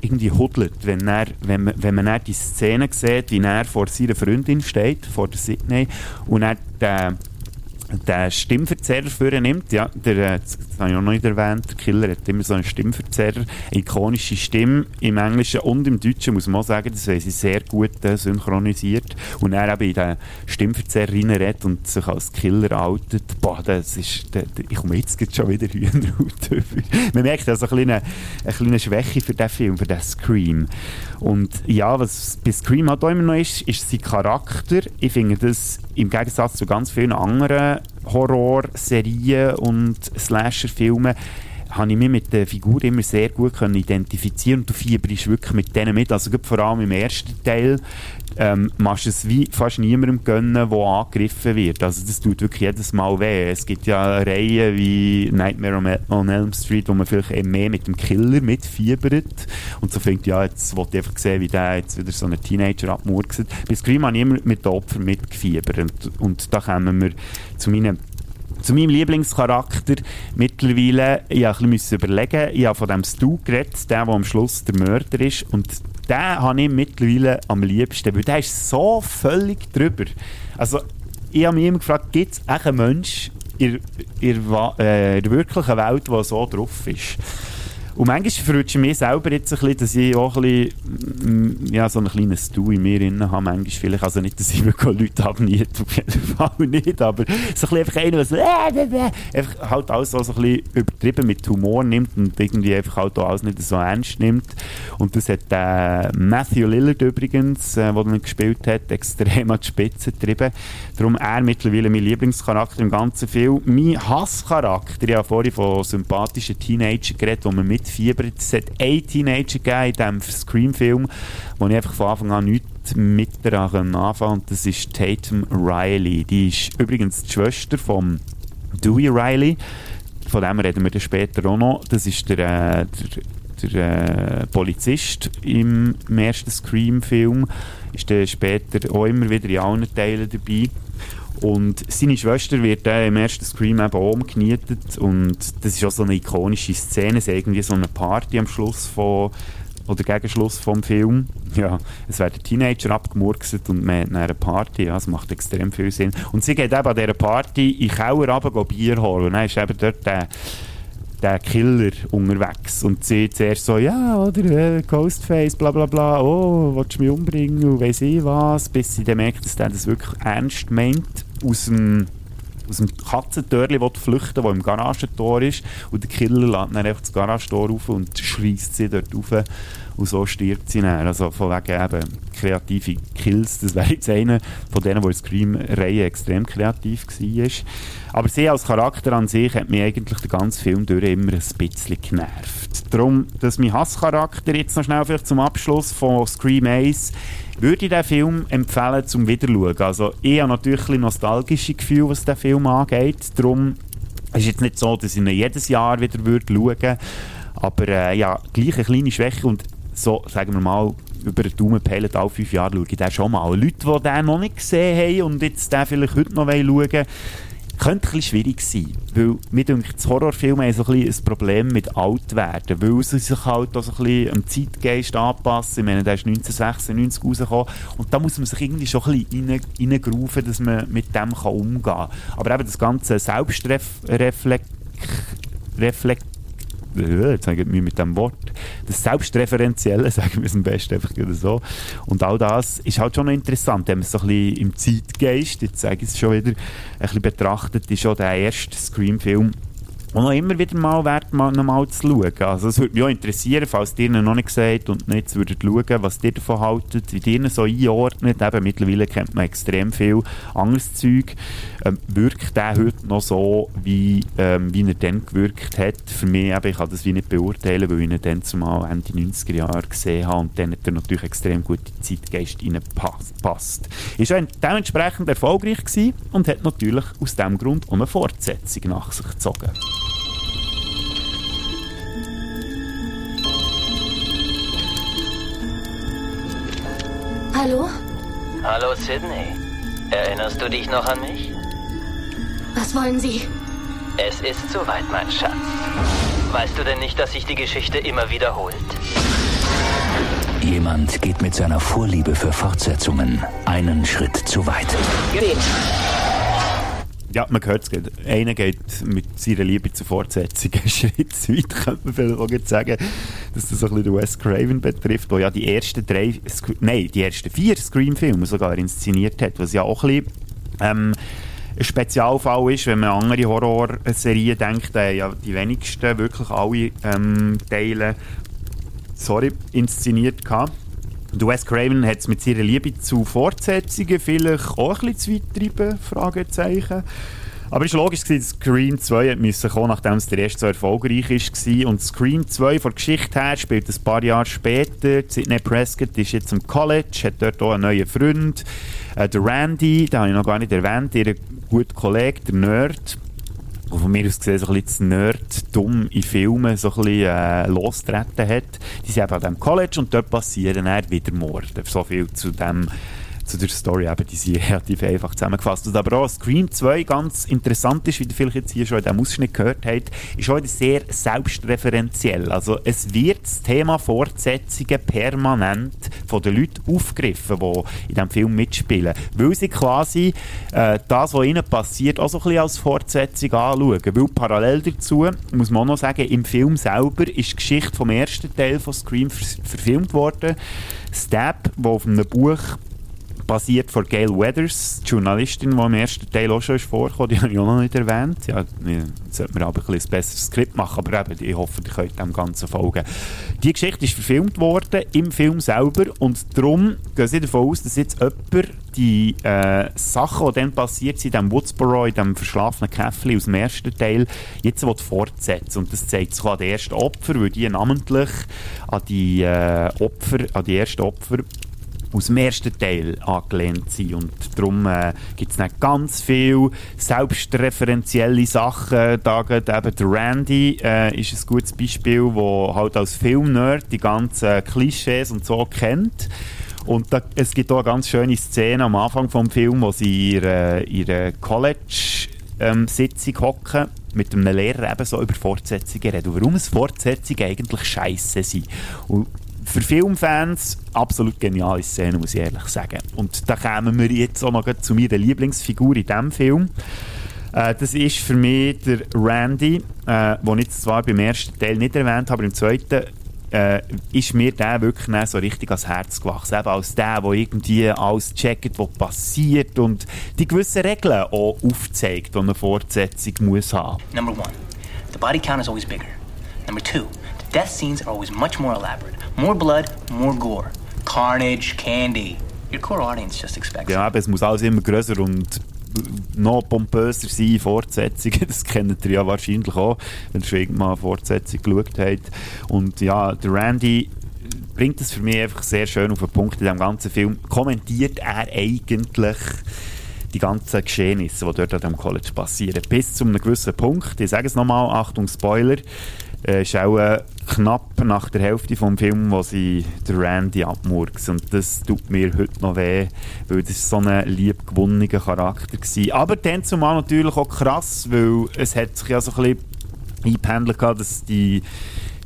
irgendwie hudelt, wenn, wenn, man, wenn man die Szene sieht, wie er vor seiner Freundin steht, vor der Sydney, und er den der Stimmverzerrer für nimmt, ja, der, äh, das habe ich auch noch nicht erwähnt, der Killer hat immer so einen Stimmverzerrer, eine ikonische Stimme im Englischen und im Deutschen, muss man auch sagen, das sie sehr gut äh, synchronisiert und er eben in den Stimmverzerrer reinredet und sich als Killer outet, boah, das ist, der, der, ich komme jetzt schon wieder Hühnerhaut über. Man merkt also eine kleine, eine kleine Schwäche für diesen Film, für diesen Scream. Und ja, was bei Scream halt auch immer noch ist, ist sein Charakter. Ich finde das im Gegensatz zu ganz vielen anderen Horrorserien und Slasher-Filmen habe ich mich mit der Figur immer sehr gut können identifizieren und du fieberst wirklich mit denen mit. Also vor allem im ersten Teil ähm, machst es wie fast niemandem gönnen, der angegriffen wird. Also das tut wirklich jedes Mal weh. Es gibt ja Reihen wie Nightmare on Elm Street, wo man vielleicht eben mehr mit dem Killer mitfiebert und so fängt ja, jetzt wollte ich einfach sehen, wie der jetzt wieder so einen Teenager abmurkst. Bei Scream habe ich immer mit den Opfern mitgefiebert und, und da kommen wir zu meinen zu meinem Lieblingscharakter mittlerweile, ich musste ein bisschen überlegen, ich habe von dem Stu geredet, der, der am Schluss der Mörder ist und den habe ich mittlerweile am liebsten, weil der ist so völlig drüber. Also, ich habe mich immer gefragt, gibt es einen Mensch in, in, äh, in der wirklichen Welt, der so drauf ist? Und manchmal ich mich selber jetzt ein bisschen, dass ich auch ein bisschen, mm, ja, so einen kleinen Stu in mir drin habe, manchmal vielleicht. Also nicht, dass ich Leute abniete, auf jeden Fall nicht, aber so ein einfach einer, der so, einfach halt alles so, ein bisschen übertrieben mit Humor nimmt und irgendwie einfach halt auch alles nicht so ernst nimmt. Und das hat äh, Matthew Lillard übrigens, äh, der dann gespielt hat, extrem an die Spitze getrieben. Darum er mittlerweile mein Lieblingscharakter im ganzen Film. Mein Hasscharakter, ich habe vorhin von sympathischen Teenagern geredet, die man mitfiebert. Es hat einen Teenager in diesem Scream-Film, wo ich einfach von Anfang an nichts mit daran anfangen das ist Tatum Riley. Die ist übrigens die Schwester von Dewey Riley. Von dem reden wir dann später auch noch. Das ist der, äh, der, der äh, Polizist im, im ersten Scream-Film. Ist dann später auch immer wieder in allen Teilen dabei. Und seine Schwester wird äh, im ersten Scream eben auch umgenietet und das ist auch so eine ikonische Szene, es ist irgendwie so eine Party am Schluss von oder gegen Schluss vom Film. Ja, es werden Teenager abgemurkset und man hat eine Party, ja, das macht extrem viel Sinn. Und sie geht eben an dieser Party in den Keller runter Bier holen und dann ist eben dort der der Killer unterwegs und sie zuerst so, ja, oder äh, Ghostface, bla bla bla, oh, willst du mich umbringen und weiss ich was, bis sie dann merkt, dass der das wirklich ernst meint, aus dem aus dem Katzentörli flüchten, das im Garagentor ist und der Killer lädt dann einfach das Garagentor auf und schreist sie dort rauf und so stirbt sie dann. Also von wegen eben kreative Kills, das wäre jetzt einer von denen, wo die Scream-Reihe extrem kreativ war. Aber sie als Charakter an sich hat mich eigentlich den ganzen Film durch immer ein bisschen genervt. Darum, dass mein Hasscharakter jetzt noch schnell vielleicht zum Abschluss von Scream 1 würde ich den Film empfehlen zum Wiederschauen. Also ich habe natürlich ein nostalgische Gefühl, was den Film angeht. Darum ist es jetzt nicht so, dass ich ihn jedes Jahr wieder schauen würde. Aber äh, ja, gleich eine kleine Schwäche und so, sagen wir mal, über den Daumen peilen, alle fünf Jahre schaue ich den schon mal. Leute, die den noch nicht gesehen haben und jetzt den vielleicht heute noch schauen wollen, könnte ein schwierig sein, weil mir denke, das Horrorfilme haben so ein, ein Problem mit Altwerden, weil sie sich halt auch so ein bisschen am Zeitgeist anpassen. Ich meine, der ist 1996 rausgekommen und da muss man sich irgendwie schon ein bisschen reingraufen, dass man mit dem kann umgehen kann. Aber eben das ganze Selbstreflekt Reflekt jetzt sage ich mir mit dem Wort, das Selbstreferenzielle, sagen wir es am besten einfach so. Und all das ist halt schon noch interessant, wenn man es so ein bisschen im Zeitgeist, jetzt sage ich es schon wieder, ein bisschen betrachtet, ist schon der erste Scream-Film, und noch immer wieder mal wert, mal, noch mal zu schauen. Also es würde mich auch interessieren, falls ihr noch nicht gesagt und nicht würdet schauen, was ihr davon haltet, wie ihr so einordnet. Eben, mittlerweile kennt man extrem viel anderes Zeug. Ähm, wirkt der heute noch so, wie, ähm, wie er dann gewirkt hat? Für mich, eben, ich kann das wie nicht beurteilen, weil ich ihn dann zumal Ende 90er Jahre gesehen habe und dann hat er natürlich extrem gut in die Zeitgeist reinpasst. Ist auch dementsprechend erfolgreich gewesen und hat natürlich aus diesem Grund auch eine Fortsetzung nach sich gezogen. Hallo? Hallo Sydney. Erinnerst du dich noch an mich? Was wollen Sie? Es ist soweit, mein Schatz. Weißt du denn nicht, dass sich die Geschichte immer wiederholt? Jemand geht mit seiner Vorliebe für Fortsetzungen einen Schritt zu weit. Geht. Ja, man hört es. Einer geht mit seiner Liebe zur Fortsetzung einen Schritt zu weit, könnte man vielleicht sagen, dass das ein bisschen Wes Craven betrifft, der ja die ersten drei, nein, die ersten vier Scream-Filme sogar inszeniert hat, was ja auch ein bisschen ähm, ein Spezialfall ist, wenn man an andere Horrorserien denkt, äh, ja die wenigsten wirklich alle ähm, Teile sorry, inszeniert gehabt. Wes Craven hat es mit seiner Liebe zu Fortsetzungen vielleicht auch ein bisschen zu weit treiben, Fragezeichen. Aber es war logisch, dass Scream 2 musste kommen, nachdem es der erste so erfolgreich war. Und Scream 2 von der Geschichte her spielt ein paar Jahre später. Sidney Prescott ist jetzt im College, hat dort auch einen neuen Freund. Äh, der Randy, den habe ich noch gar nicht erwähnt, ihr guter Kollege, der Nerd von mir aus gesehen so ein bisschen Nerd dumm in Filmen so ein bisschen äh, losgetreten hat. Die sind eben an diesem College und dort passieren dann wieder Morde. So viel zu dem zu der Story eben, die sind relativ einfach zusammengefasst. Und aber auch Scream 2 ganz interessant ist, wie ihr vielleicht jetzt hier schon in diesem Ausschnitt gehört habt, ist heute sehr selbstreferenziell. Also es wird das Thema Fortsetzungen permanent von den Leuten aufgegriffen, die in diesem Film mitspielen. Weil sie quasi äh, das, was ihnen passiert, auch so ein bisschen als Fortsetzung anschauen. Weil parallel dazu, muss man auch noch sagen, im Film selber ist die Geschichte vom ersten Teil von Scream verfilmt worden. Stab, wo auf einem Buch basiert von Gail Weathers, die Journalistin, die im ersten Teil auch schon ist die habe ich auch noch nicht erwähnt. Ja, sollte man aber ein, ein besseres Skript machen, aber eben, ich hoffe, ihr könnt dem Ganzen folgen. Die Geschichte ist verfilmt worden im Film selber und darum gehen sie davon aus, dass jetzt jemand die äh, Sachen, die dann passiert sind, in diesem Woodsboro, in diesem verschlafenen Käffchen aus dem ersten Teil, jetzt fortsetzen Und das zeigt sich an den ersten Opfer, weil die namentlich an die äh, Opfer, an die ersten Opfer aus dem ersten Teil angelehnt sind. Und darum äh, gibt es nicht ganz viele selbstreferenzielle Sachen. Da eben der Randy äh, ist ein gutes Beispiel, der halt als Filmnerd die ganzen Klischees und so kennt. Und da, es gibt auch eine ganz schöne Szene am Anfang des Films, wo sie in ihrer, ihrer College-Sitzung ähm, hocken mit einem Lehrer eben so über Fortsetzungen reden. Und warum es Fortsetzungen eigentlich scheiße sind. Und für Filmfans absolut geniale Szene, muss ich ehrlich sagen. Und da kommen wir jetzt auch noch zu meiner Lieblingsfigur in diesem Film. Äh, das ist für mich der Randy, äh, den ich zwar beim ersten Teil nicht erwähnt habe, aber im zweiten äh, ist mir der wirklich so richtig ans Herz gewachsen. Eben als der, der irgendwie alles checkt, was passiert und die gewissen Regeln auch aufzeigt, die eine Fortsetzung muss haben. Number one, the body count is always bigger. Number two, death scenes are always much more elaborate. More blood, more gore. Carnage, candy. Your core audience just expects Ja, aber es muss alles immer größer und noch pompöser sein, Fortsetzungen, das kennt ihr ja wahrscheinlich auch, wenn ihr schon irgendwann eine Fortsetzung geschaut habt. Und ja, der Randy bringt das für mich einfach sehr schön auf den Punkt in diesem ganzen Film. Kommentiert er eigentlich die ganzen Geschehnisse, die dort an dem College passieren. Bis zu einem gewissen Punkt. Ich sage es nochmal, Achtung, Spoiler äh, ist auch äh, knapp nach der Hälfte des Films, wo sie der Randy abmurks. Und das tut mir heute noch weh, weil das so ein liebgewonnener Charakter war. Aber dann zumal natürlich auch krass, weil es hat sich ja so ein bisschen eingependelt, dass die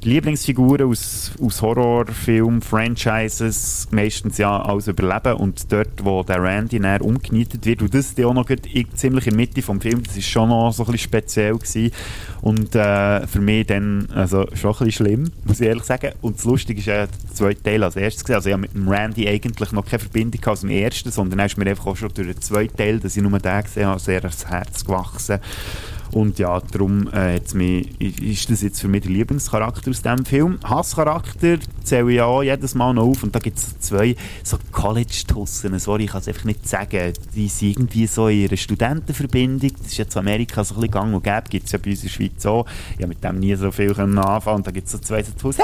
Lieblingsfiguren aus, aus Horrorfilmen, Franchises meistens ja alles überleben und dort, wo der Randy näher umgenietet wird und das auch noch ziemlich in der Mitte vom Film, das ist schon noch so ein bisschen speziell gewesen und äh, für mich dann also schon ein bisschen schlimm, muss ich ehrlich sagen und das Lustige ist ja der zweite Teil als erstes gewesen. also ich habe mit dem Randy eigentlich noch keine Verbindung aus dem ersten, sondern er ist mir einfach auch schon durch den zweiten Teil, dass ich nur den gesehen habe, sehr ans Herz gewachsen und ja, darum äh, mich, ist das jetzt für mich der Lieblingscharakter aus diesem Film. Hasscharakter zähle ich auch jedes Mal noch auf. Und da gibt es zwei so College-Tussen. Sorry, ich kann es einfach nicht sagen. Die sind irgendwie so in ihrer Studentenverbindung. Das ist jetzt Amerika so ein bisschen gang und gäbe. Gibt es ja bei uns in der Schweiz auch. Ich habe mit dem nie so viel anfangen Und da gibt es so zwei so Tussen.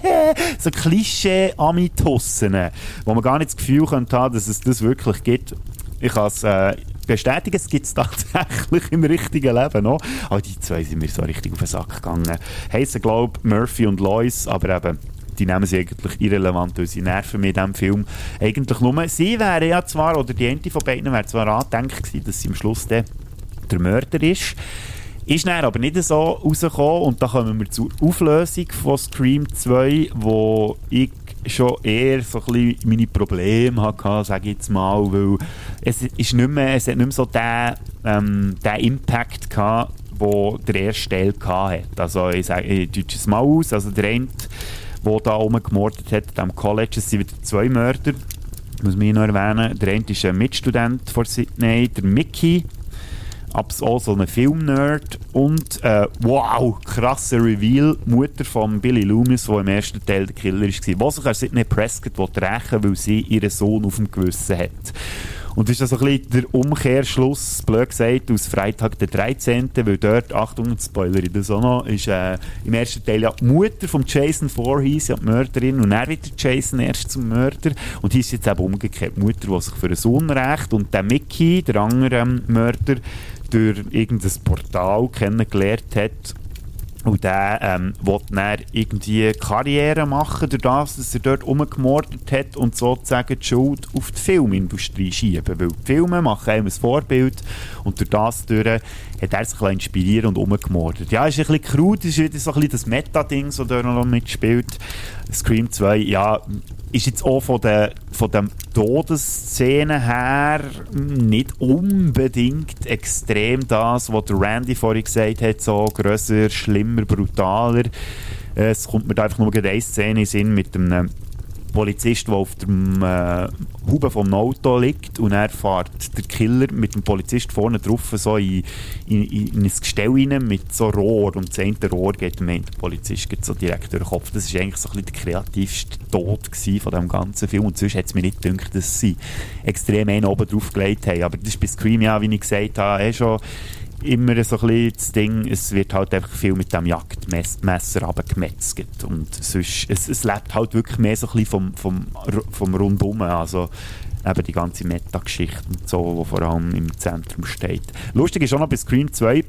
so Klischee-Ami-Tussen. Wo man gar nicht das Gefühl könnte haben, dass es das wirklich gibt. Ich kann es äh, bestätigen, es gibt es tatsächlich im richtigen Leben noch. Aber die zwei sind mir so richtig auf den Sack gegangen. Heissen, glaube Murphy und Lois, aber eben die nehmen sie eigentlich irrelevant, weil sie nerven mit diesem Film eigentlich nur. Sie wären ja zwar, oder die eine von beiden wäre zwar angedenkt gewesen, dass sie am Schluss der, der Mörder ist. Ist dann aber nicht so rausgekommen und da kommen wir zur Auflösung von Scream 2, wo ich schon eher so ein bisschen meine Probleme hatte, sage ich jetzt mal, weil es, ist nicht mehr, es hat nicht mehr so den, ähm, den Impact gehabt, wo der erste Teil hatte. Also ich sage, ich es mal aus, also der eine, der da gemordet hat, am College, es sind wieder zwei Mörder, muss man noch erwähnen. Der eine ist ein Mitstudent von Sydney, der Mickey, auch so ein Filmnerd und äh, wow, krasser Reveal, Mutter von Billy Loomis, der im ersten Teil der Killer war, was sich an Sidney Prescott rächen weil sie ihren Sohn auf dem Gewissen hat. Und das ist also ein bisschen der Umkehrschluss, blöd gesagt, aus Freitag der 13., weil dort, Achtung, Spoiler in das auch noch, ist äh, im ersten Teil ja die Mutter von Jason Voorhees, ja die Mörderin, und er wird Jason erst zum Mörder. Und hier ist jetzt eben umgekehrt die Mutter, die sich für einen Sohn rächt, und der Mickey, der andere ähm, Mörder, durch irgendein Portal kennengelernt hat Und der ähm, will dann irgendwie Karriere machen, durch das, dass er dort rumgemordet hat und sozusagen die Schuld auf die Filmindustrie schieben. Weil die Filme machen einem ein Vorbild und durch das durch hat er sich inspiriert und umgemordet. Ja, ist ein bisschen krud, ist wieder so ein bisschen das Meta-Ding, das da noch mitspielt. Scream 2, ja, ist jetzt auch von der, von der Todesszene her nicht unbedingt extrem das, was Randy vorhin gesagt hat, so grösser, schlimmer, brutaler. Es kommt mir da einfach nur eine Szene in Sinn mit einem Polizist, der auf dem äh, Huben vom Auto liegt und er fährt der Killer mit dem Polizist vorne drauf so in, in, in ein Gestell rein mit so Rohr und das eine Rohr geht dem Polizist geht so direkt durch den Kopf. Das war eigentlich so ein bisschen der kreativste Tod von dem ganzen Film und sonst hat es mir nicht gedacht, dass sie extrem einen oben drauf gelegt haben. Aber das ist bei Scream ja, wie ich gesagt habe, eh schon immer so ein bisschen das Ding, es wird halt einfach viel mit dem Jagdmesser abgemetzelt und sonst, es, es lebt halt wirklich mehr so ein bisschen vom, vom, vom Rundum, also eben die ganze Meta-Geschichte und so, die vor allem im Zentrum steht. Lustig ist auch noch bei Scream 2,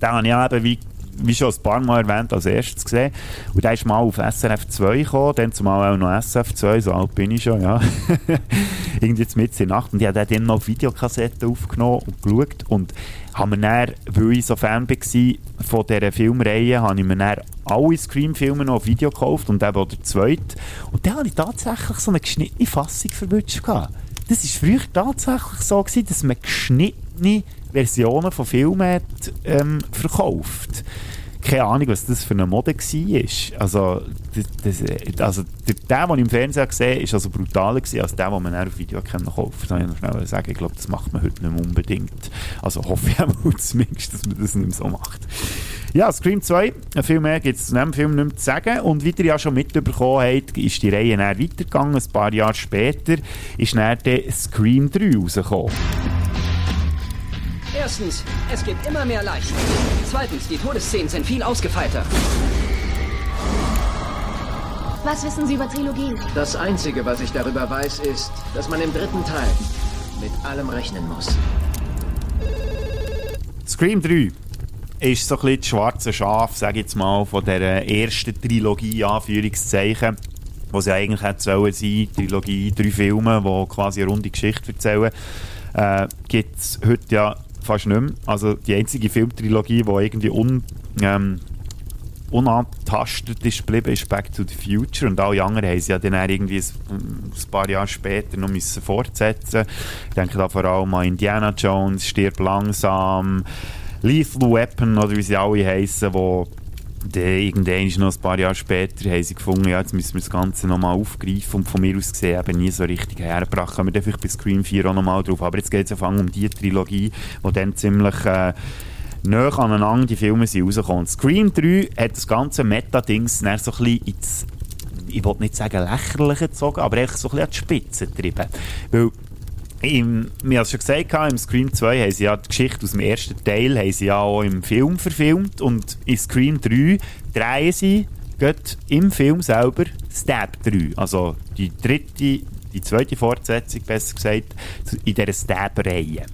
da habe ich eben wie wie schon ein paar Mal erwähnt, als erstes gesehen. Und der ist mal auf SRF 2 gekommen, dann zumal auch noch SF 2, so alt bin ich schon, ja. Irgendwie jetzt mit in der Nacht. Und ich habe dann noch Videokassetten aufgenommen und geschaut. Und habe mir dann, weil ich so Fan war von dieser Filmreihe, habe ich mir dann alle Scream-Filme noch Video gekauft und eben auch der zweite. Und dann habe ich tatsächlich so eine geschnittene Fassung verwünscht. Das war früher tatsächlich so, gewesen, dass man geschnittene Versionen von Filmen hat, ähm, verkauft keine Ahnung, was das für eine Mode war. Also, das, das, also der, der, den ich im Fernsehen gesehen habe, war also brutaler als der, den man auf Video kaufen kann. Das ich noch schnell sagen. Ich glaube, das macht man heute nicht mehr unbedingt. Also hoffe ich auch zumindest, dass man das nicht mehr so macht. Ja, Scream 2, viel mehr gibt es zu diesem Film nicht mehr zu sagen. Und wie ihr ja schon mitbekommen habt, ist die Reihe dann weitergegangen. Ein paar Jahre später ist dann der Scream 3 rausgekommen. Erstens, es gibt immer mehr Leichen. Zweitens, die Todesszenen sind viel ausgefeilter. Was wissen Sie über Trilogien? Das Einzige, was ich darüber weiß, ist, dass man im dritten Teil mit allem rechnen muss. Scream 3 ist so ein bisschen das schwarze Schaf, sage ich jetzt mal, von der ersten Trilogie, Anführungszeichen, wo sie eigentlich hätte sollen sein, Trilogie, drei Filme, die quasi eine runde Geschichte erzählen, äh, gibt es heute ja fast nicht mehr. Also die einzige Filmtrilogie, die irgendwie un, ähm, unantastet ist geblieben, ist Back to the Future. Und alle anderen haben sie ja dann irgendwie ein, paar Jahre später noch müssen fortsetzen Ich denke da vor allem an Indiana Jones, Stirb langsam, Lethal Weapon oder wie sie alle heißen, wo dann irgendwann noch ein paar Jahre später haben sie gefunden, ja, jetzt müssen wir das Ganze nochmal aufgreifen und von mir aus gesehen eben nie so richtig hergebracht. Kommen wir vielleicht bei Scream 4 auch nochmal drauf. Aber jetzt geht es um die Trilogie, die dann ziemlich äh, näher aneinander die Filme sind rausgekommen. Scream 3 hat das ganze Meta-Dings so ein bisschen ins ich will nicht sagen lächerlich gezogen, aber echt so ein bisschen an die Spitze getrieben. Weil im, wir haben schon gesagt, im Scream 2 haben sie ja die Geschichte aus dem ersten Teil haben sie ja auch im Film verfilmt und in Scream 3 drehen sie im Film selber Stab 3, also die dritte, die zweite Fortsetzung, besser gesagt, in dieser Stab-Reihe.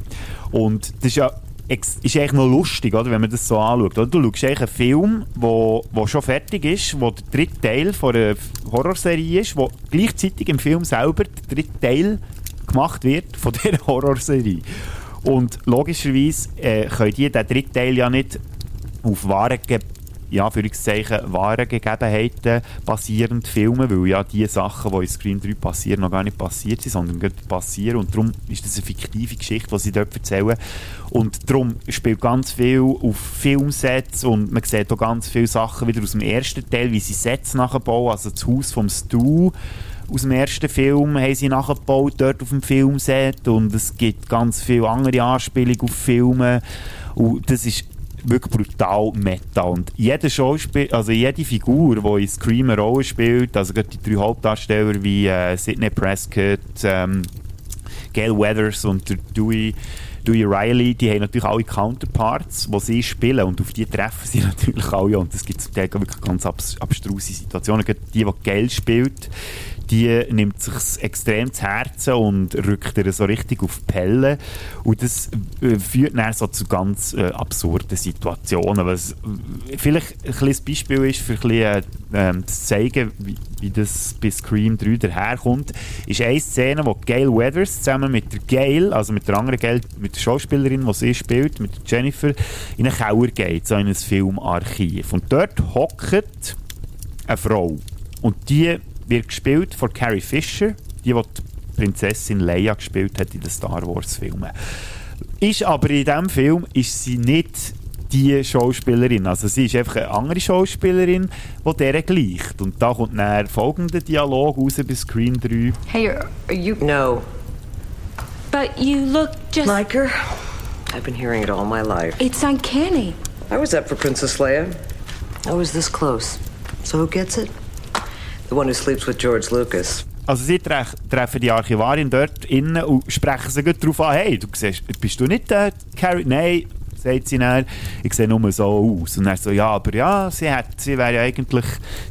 Und das ist ja ist eigentlich noch lustig, oder, wenn man das so anschaut. Oder? Du schaust eigentlich einen Film, der wo, wo schon fertig ist, wo der dritte Teil von einer Horrorserie ist, wo gleichzeitig im Film selber der dritte Teil gemacht wird von dieser Horrorserie. Und logischerweise äh, können die den dritten Teil ja nicht auf wahren, ja, wahren Gegebenheiten basierend filmen, weil ja die Sachen, die in Screen 3 passieren, noch gar nicht passiert sind, sondern passieren. Und darum ist das eine fiktive Geschichte, die sie dort erzählen. Und darum spielt ganz viel auf Filmsets und man sieht auch ganz viele Sachen wieder aus dem ersten Teil, wie sie Sets nachbauen, also das Haus vom Stu aus dem ersten Film haben sie nachgebaut dort auf dem Filmset. Und es gibt ganz viele andere Anspielungen auf Filme. Und das ist wirklich brutal meta. Und jeder also jede Figur, die in Scream eine Rolle spielt, also gerade die drei Hauptdarsteller wie äh, Sidney Prescott, ähm, Gail Weathers und der Dewey Dewey Riley, die haben natürlich alle Counterparts, die sie spielen und auf die treffen sie natürlich alle und es gibt zum Teil wirklich ganz abs abstruse Situationen. Gerade die, die Geld spielt, die nimmt sich extrem zu Herzen und rückt ihr so richtig auf Pelle. Und das äh, führt dann so zu ganz äh, absurden Situationen. Was äh, vielleicht ein kleines Beispiel ist, für ein bisschen, äh, zu zeigen, wie, wie das bei Scream 3 daherkommt, ist eine Szene, wo Gail Weathers zusammen mit der Gail, also mit der anderen Gail, mit der Schauspielerin, die sie spielt, mit Jennifer, in einen Keller geht, so in ein Filmarchiv. Und dort hockt eine Frau. Und die wird gespielt von Carrie Fisher, die, die Prinzessin Leia gespielt hat in den Star Wars Filmen. Ist aber in diesem Film ist sie nicht die Schauspielerin. Also sie ist einfach eine andere Schauspielerin, die der gleicht. Und da kommt dann folgender Dialog raus bei Screen 3. Hey, are you. No. But you look just. Like her? I've been hearing it all my life. It's uncanny. I was up for Princess Leia. I was this close. So who gets it? The one who sleeps with George Lucas. Also sie tre treffen die Archivarin dort innen und sprechen sie gut darauf an, hey, du siehst, bist du nicht der Carrie? Nein, sagt sie dann, ich sehe nur so aus. Und er so, ja, aber ja, sie, hat, sie wäre ja eigentlich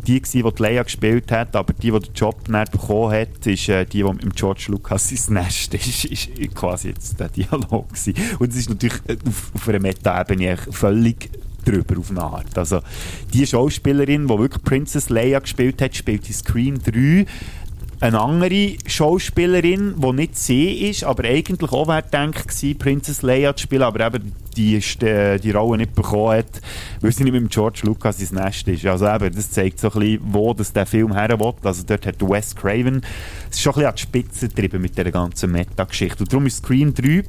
die gewesen, die, die Leia gespielt hat, aber die, die den Job dann bekommen hat, ist äh, die, die mit George Lucas ins Nest ist, ist quasi jetzt der Dialog gewesen. Und es ist natürlich auf, auf einer Meta-Ebene völlig drüber auf eine Art. Also die Schauspielerin, die wirklich Princess Leia gespielt hat, spielt in Scream 3 eine andere Schauspielerin, die nicht sie ist, aber eigentlich auch wäre gewesen, Princess Leia zu spielen, aber eben die, die, die Rolle nicht bekommen hat, weil sie nicht mit George Lucas ins Nest ist. Also eben, das zeigt so ein bisschen, wo das der Film her will. Also dort hat Wes Craven es schon ein bisschen an die Spitze getrieben mit dieser ganzen Meta-Geschichte. Und darum ist Scream 3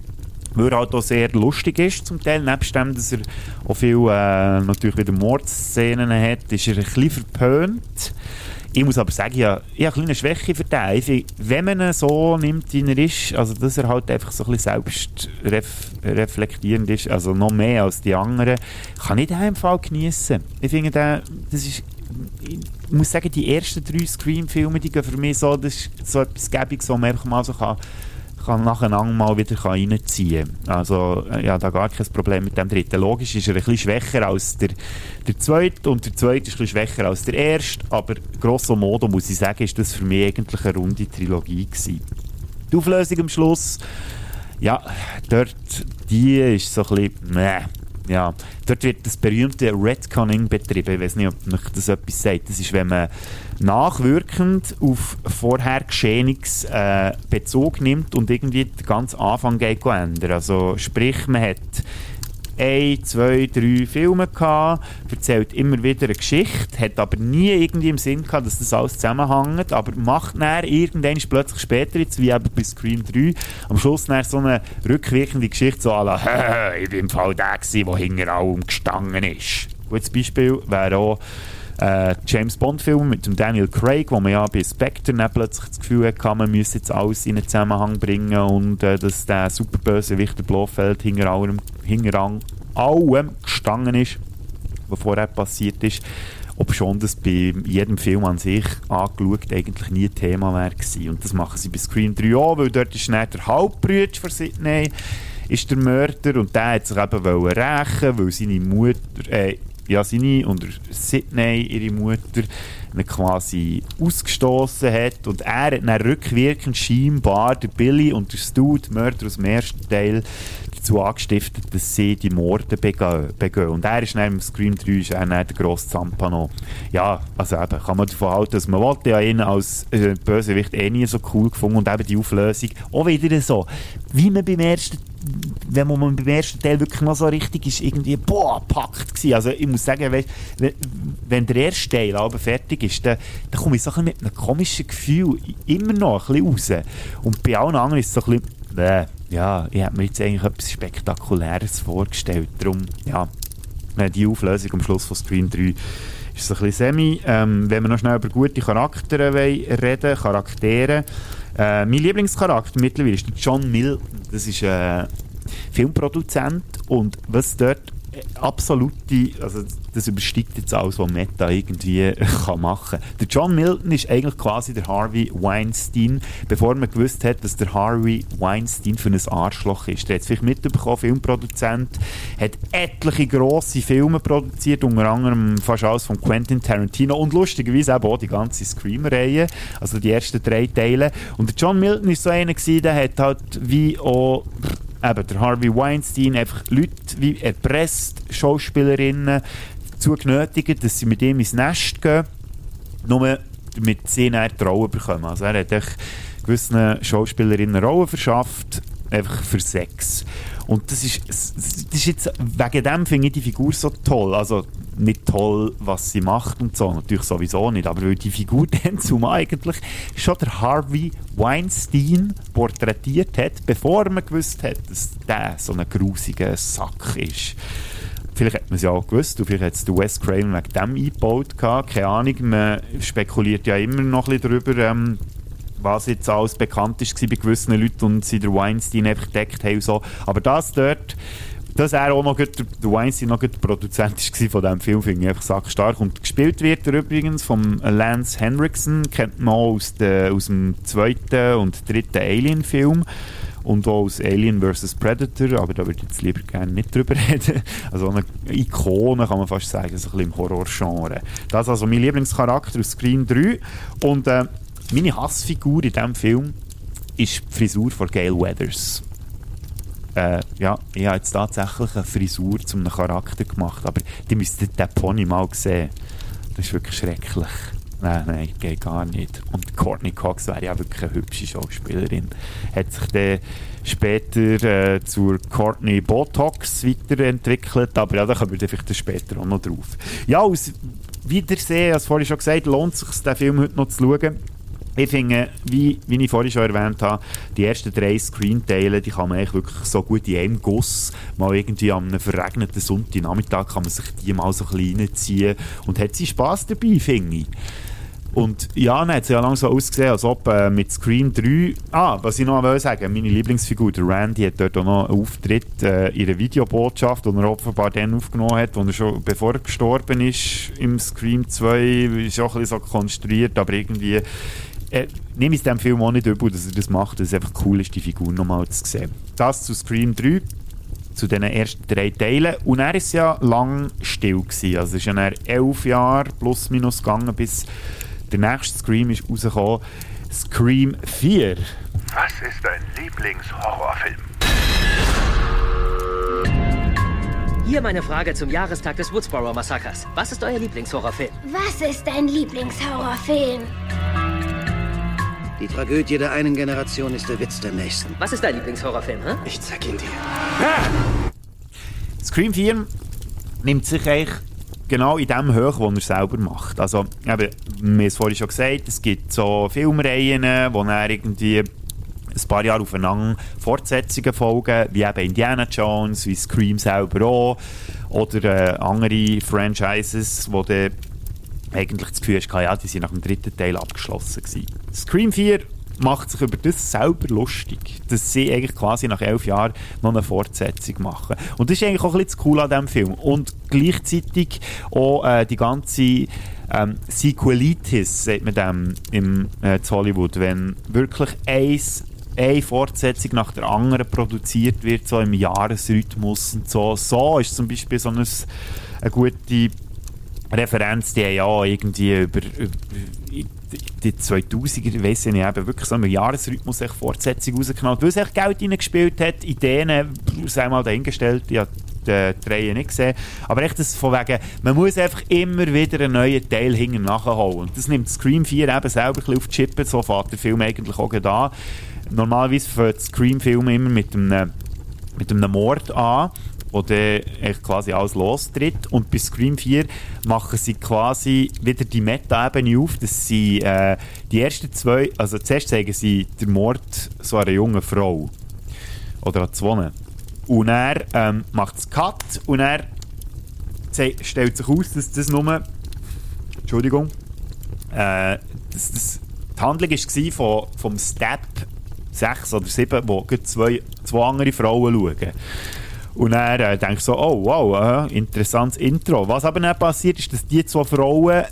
weil er halt auch sehr lustig ist zum Teil, nebst dem, dass er auch viel äh, natürlich wieder Mordszenen hat, ist er ein bisschen verpönt. Ich muss aber sagen, ja, ich habe eine kleine Schwäche für den. Find, wenn man ihn so nimmt, wie er ist, also dass er halt einfach so ein bisschen selbstreflektierend ist, also noch mehr als die anderen, kann ich den im Fall geniessen. Ich finde, den, das ist ich muss sagen, die ersten drei Scream-Filme, die gehen für mich so, das ist so etwas Gäbiges, wo man einfach mal so kann kann nacheinander mal wieder reinziehen kann. Also, äh, ja, da gar kein Problem mit dem dritten. Logisch ist er ein bisschen schwächer als der, der zweite und der zweite ist ein bisschen schwächer als der erste, aber grosso modo muss ich sagen, ist das für mich eigentlich eine runde Trilogie gewesen. Die Auflösung am Schluss, ja, dort, die ist so ein bisschen, meh, ja, dort wird das berühmte Redconning betrieben. Ich weiß nicht, ob euch das etwas sagt. Das ist, wenn man nachwirkend auf vorher Geschehenes äh, Bezug nimmt und irgendwie den ganzen Anfang geht ändern. Also sprich, man hat ein, zwei, drei Filme gehabt, erzählt immer wieder eine Geschichte, hat aber nie irgendwie im Sinn gehabt, dass das alles zusammenhängt, aber macht dann irgendwann plötzlich später, jetzt wie eben bei Screen 3, am Schluss dann so eine rückwirkende Geschichte, so à ich bin im Fall der gewesen, der hinter allem gestanden ist. Gutes Beispiel wäre auch äh, James Bond-Film mit dem Daniel Craig, wo man ja bei Spectre dann plötzlich das Gefühl hatte, man müsse jetzt alles in einen Zusammenhang bringen und äh, dass der superböse Wichter Blofeld hinter allem, hinter allem gestanden ist, was vorher passiert ist. Ob schon das bei jedem Film an sich angeschaut eigentlich nie Thema gewesen. Und das machen sie bei Screen 3 auch, weil dort ist dann der Halbbrüder von Sidney ist der Mörder und der hat sich eben rächen weil seine Mutter, äh, ja, seine und Sydney, ihre Mutter, quasi ausgestoßen hat. Und er hat dann rückwirkend scheinbar der Billy und der Stu, die Mörder aus dem ersten Teil, dazu angestiftet, dass sie die Morde begehen. Und er ist dann im Scream 3 ist er der grosse Zampano. Ja, also eben, kann man davon halten, dass man wollte ja ihn als äh, Bösewicht eh nie so cool gefunden und eben die Auflösung auch wieder so, wie man beim ersten wenn man beim ersten Teil wirklich noch so richtig ist, irgendwie, boah, packt gewesen. Also ich muss sagen, wenn, wenn der erste Teil aber fertig ist, dann, dann komme ich so ein mit einem komischen Gefühl immer noch ein bisschen raus. Und bei allen anderen ist es so ein bisschen, äh, ja, ich habe mir jetzt eigentlich etwas Spektakuläres vorgestellt. Darum, ja, die Auflösung am Schluss von Screen 3 ist so ein bisschen semi. Ähm, wenn wir noch schnell über gute Charaktere reden Charaktere. Äh, mein Lieblingscharakter mittlerweile ist John Milton. Das ist ein Filmproduzent und was dort absolute, also das übersteigt jetzt alles, was Meta irgendwie kann machen kann. Der John Milton ist eigentlich quasi der Harvey Weinstein, bevor man gewusst hat, dass der Harvey Weinstein für ein Arschloch ist. Der hat es vielleicht mitbekommen, Filmproduzent, hat etliche grosse Filme produziert, unter anderem fast alles von Quentin Tarantino und lustigerweise auch die ganze Scream-Reihe, also die ersten drei Teile. Und der John Milton ist so einer gewesen, der hat halt wie auch eben der Harvey Weinstein einfach Leute wie erpresst, Schauspielerinnen dazu genötigt, dass sie mit ihm ins Nest gehen, nur damit sie dann die Rollen bekommen. Also er hat echt gewissen Schauspielerinnen Rollen verschafft, einfach für Sex. Und das ist, das ist jetzt, wegen dem finde ich die Figur so toll. Also nicht toll, was sie macht und so, natürlich sowieso nicht, aber weil die Figur dann zum eigentlich schon der Harvey Weinstein porträtiert hat, bevor man gewusst hat, dass der so ein grusiger Sack ist. Vielleicht hat man es ja auch gewusst, und vielleicht hat es Wes Craven wegen dem eingebaut. Keine Ahnung, man spekuliert ja immer noch ein bisschen darüber, ähm, was jetzt alles bekannt ist bei gewissen Leuten und sie der Weinstein einfach gedeckt haben so. Aber das dort, dass er auch noch gut, der Weinstein noch der Produzent war von diesem Film, finde ich einfach sackstark. Und gespielt wird er übrigens vom Lance Henriksen, kennt man auch aus, de, aus dem zweiten und dritten Alien-Film und auch aus Alien vs. Predator, aber da würde ich jetzt lieber gerne nicht drüber reden. Also eine Ikone, kann man fast sagen, so ein bisschen im Horrorgenre. Das ist also mein Lieblingscharakter aus Screen 3 und äh, meine Hassfigur in diesem Film ist die Frisur von Gail Weathers. Äh, ja, ich habe jetzt tatsächlich eine Frisur zu einem Charakter gemacht, aber die müsstet den Pony mal sehen. Das ist wirklich schrecklich. Nein, nein, geht gar nicht. Und Courtney Cox wäre ja wirklich eine hübsche Schauspielerin. Hat sich dann später äh, zur Courtney Botox weiterentwickelt, aber ja, da kommen wir vielleicht später auch noch drauf. Ja, aus Wiedersehen, als vorhin schon gesagt, lohnt es sich, den Film heute noch zu schauen. Ich finde, wie, wie ich vorhin schon erwähnt habe, die ersten drei Screenteile, die kann man eigentlich wirklich so gut in einem Guss, mal irgendwie an einem verregneten Sonntagnachmittag kann man sich die mal so ein bisschen reinziehen. Und hat sie Spass dabei, finde ich. Und ja, dann hat es ja langsam ausgesehen, als ob äh, mit Scream 3... Ah, was ich noch sagen, meine Lieblingsfigur, der Randy, hat dort auch noch einen Auftritt äh, in einer Videobotschaft, die er offenbar dann aufgenommen hat, wo er schon, bevor er gestorben ist, im Scream 2, ist auch ein bisschen so konstruiert, aber irgendwie... Äh, nehme ich es dem Film auch nicht übel, dass er das macht, dass es einfach cool ist, die Figur nochmal zu sehen. Das zu Scream 3 zu den ersten drei Teilen. Und er ist ja lang still gewesen. Also es ist ja elf Jahre plus minus gegangen, bis der nächste Scream ist rausgekommen. Scream 4. Was ist dein Lieblingshorrorfilm? Hier meine Frage zum Jahrestag des Woodsboro-Massakers. Was ist euer Lieblingshorrorfilm? Was ist dein Lieblingshorrorfilm? Die Tragödie der einen Generation ist der Witz der nächsten. Was ist dein Lieblingshorrorfilm, hä? Ich zeig ihn dir. Scream 4 nimmt sich eigentlich genau in dem hoch, was er selber macht. Also, eben, wir haben es vorhin schon gesagt, es gibt so Filmreihen, wo er irgendwie ein paar Jahre aufeinander Fortsetzungen folgen, wie eben Indiana Jones, wie Scream selber auch, oder äh, andere Franchises, wo dann eigentlich das Gefühl hast, ja, die sind nach dem dritten Teil abgeschlossen gewesen. Scream 4 macht sich über das selber lustig, dass sie eigentlich quasi nach elf Jahren noch eine Fortsetzung machen. Und das ist eigentlich auch ein bisschen Cool an diesem Film. Und gleichzeitig auch äh, die ganze ähm, Sequelitis, sagt man dem im äh, Hollywood, wenn wirklich eins eine Fortsetzung nach der anderen produziert wird, so im Jahresrhythmus und so. So ist zum Beispiel so eine, eine gute Referenz, die ja irgendwie über, über die 2000er, ich weiss nicht, eben wirklich so im Jahresrhythmus echt Fortsetzung rausgenommen, weil es echt Geld reingespielt hat, Ideen, sei mal dahingestellt, ich habe die Reihe nicht gesehen, aber echt das von wegen, man muss einfach immer wieder einen neuen Teil hinten nachholen. Und das nimmt Scream 4 eben selber ein auf die Chippe, so fährt der Film eigentlich auch da. Normalerweise fängt Scream-Film immer mit einem, mit einem Mord an wo dann quasi alles lostritt. Und bei Scream 4 machen sie quasi wieder die Meta-Ebene auf, dass sie äh, die ersten zwei, also zuerst zeigen sie den Mord so einer jungen Frau. Oder an zwei. Und er ähm, macht es Cut und er stellt sich aus, dass das nur. Entschuldigung. Äh, dass das, die Handlung war von, vom Step 6 oder 7, wo zwei, zwei andere Frauen schauen. Und dann äh, denke so, oh wow, äh, interessantes Intro. Was aber dann passiert, ist, dass die zwei Frauen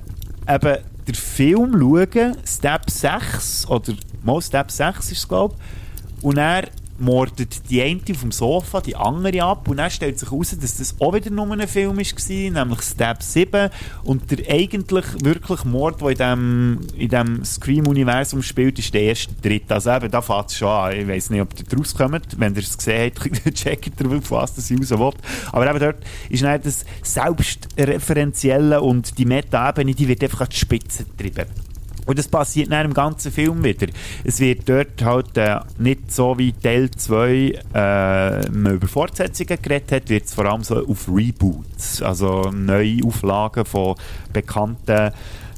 eben den Film schauen, Step 6, oder mal Step 6 ist es, glaube ich, und er mordet die eine auf dem Sofa die andere ab und dann stellt sich heraus, dass das auch wieder nur ein Film war, nämlich Step 7 und der eigentlich wirklich Mord, der in dem, in dem Scream-Universum spielt, ist der erste dritte. Also eben, da fängt es schon an. Ich weiss nicht, ob ihr daraus kommt. Wenn ihr es gesehen habt, checkt ihr, auf was das raus will. Aber eben dort ist dann das Selbstreferenzielle und die Meta-Ebene, die wird einfach an die Spitze getrieben. Und das passiert dann im ganzen Film wieder. Es wird dort halt äh, nicht so wie Teil 2 äh, über Fortsetzungen geredet hat, wird es vor allem so auf Reboots, also Neuauflagen von bekannten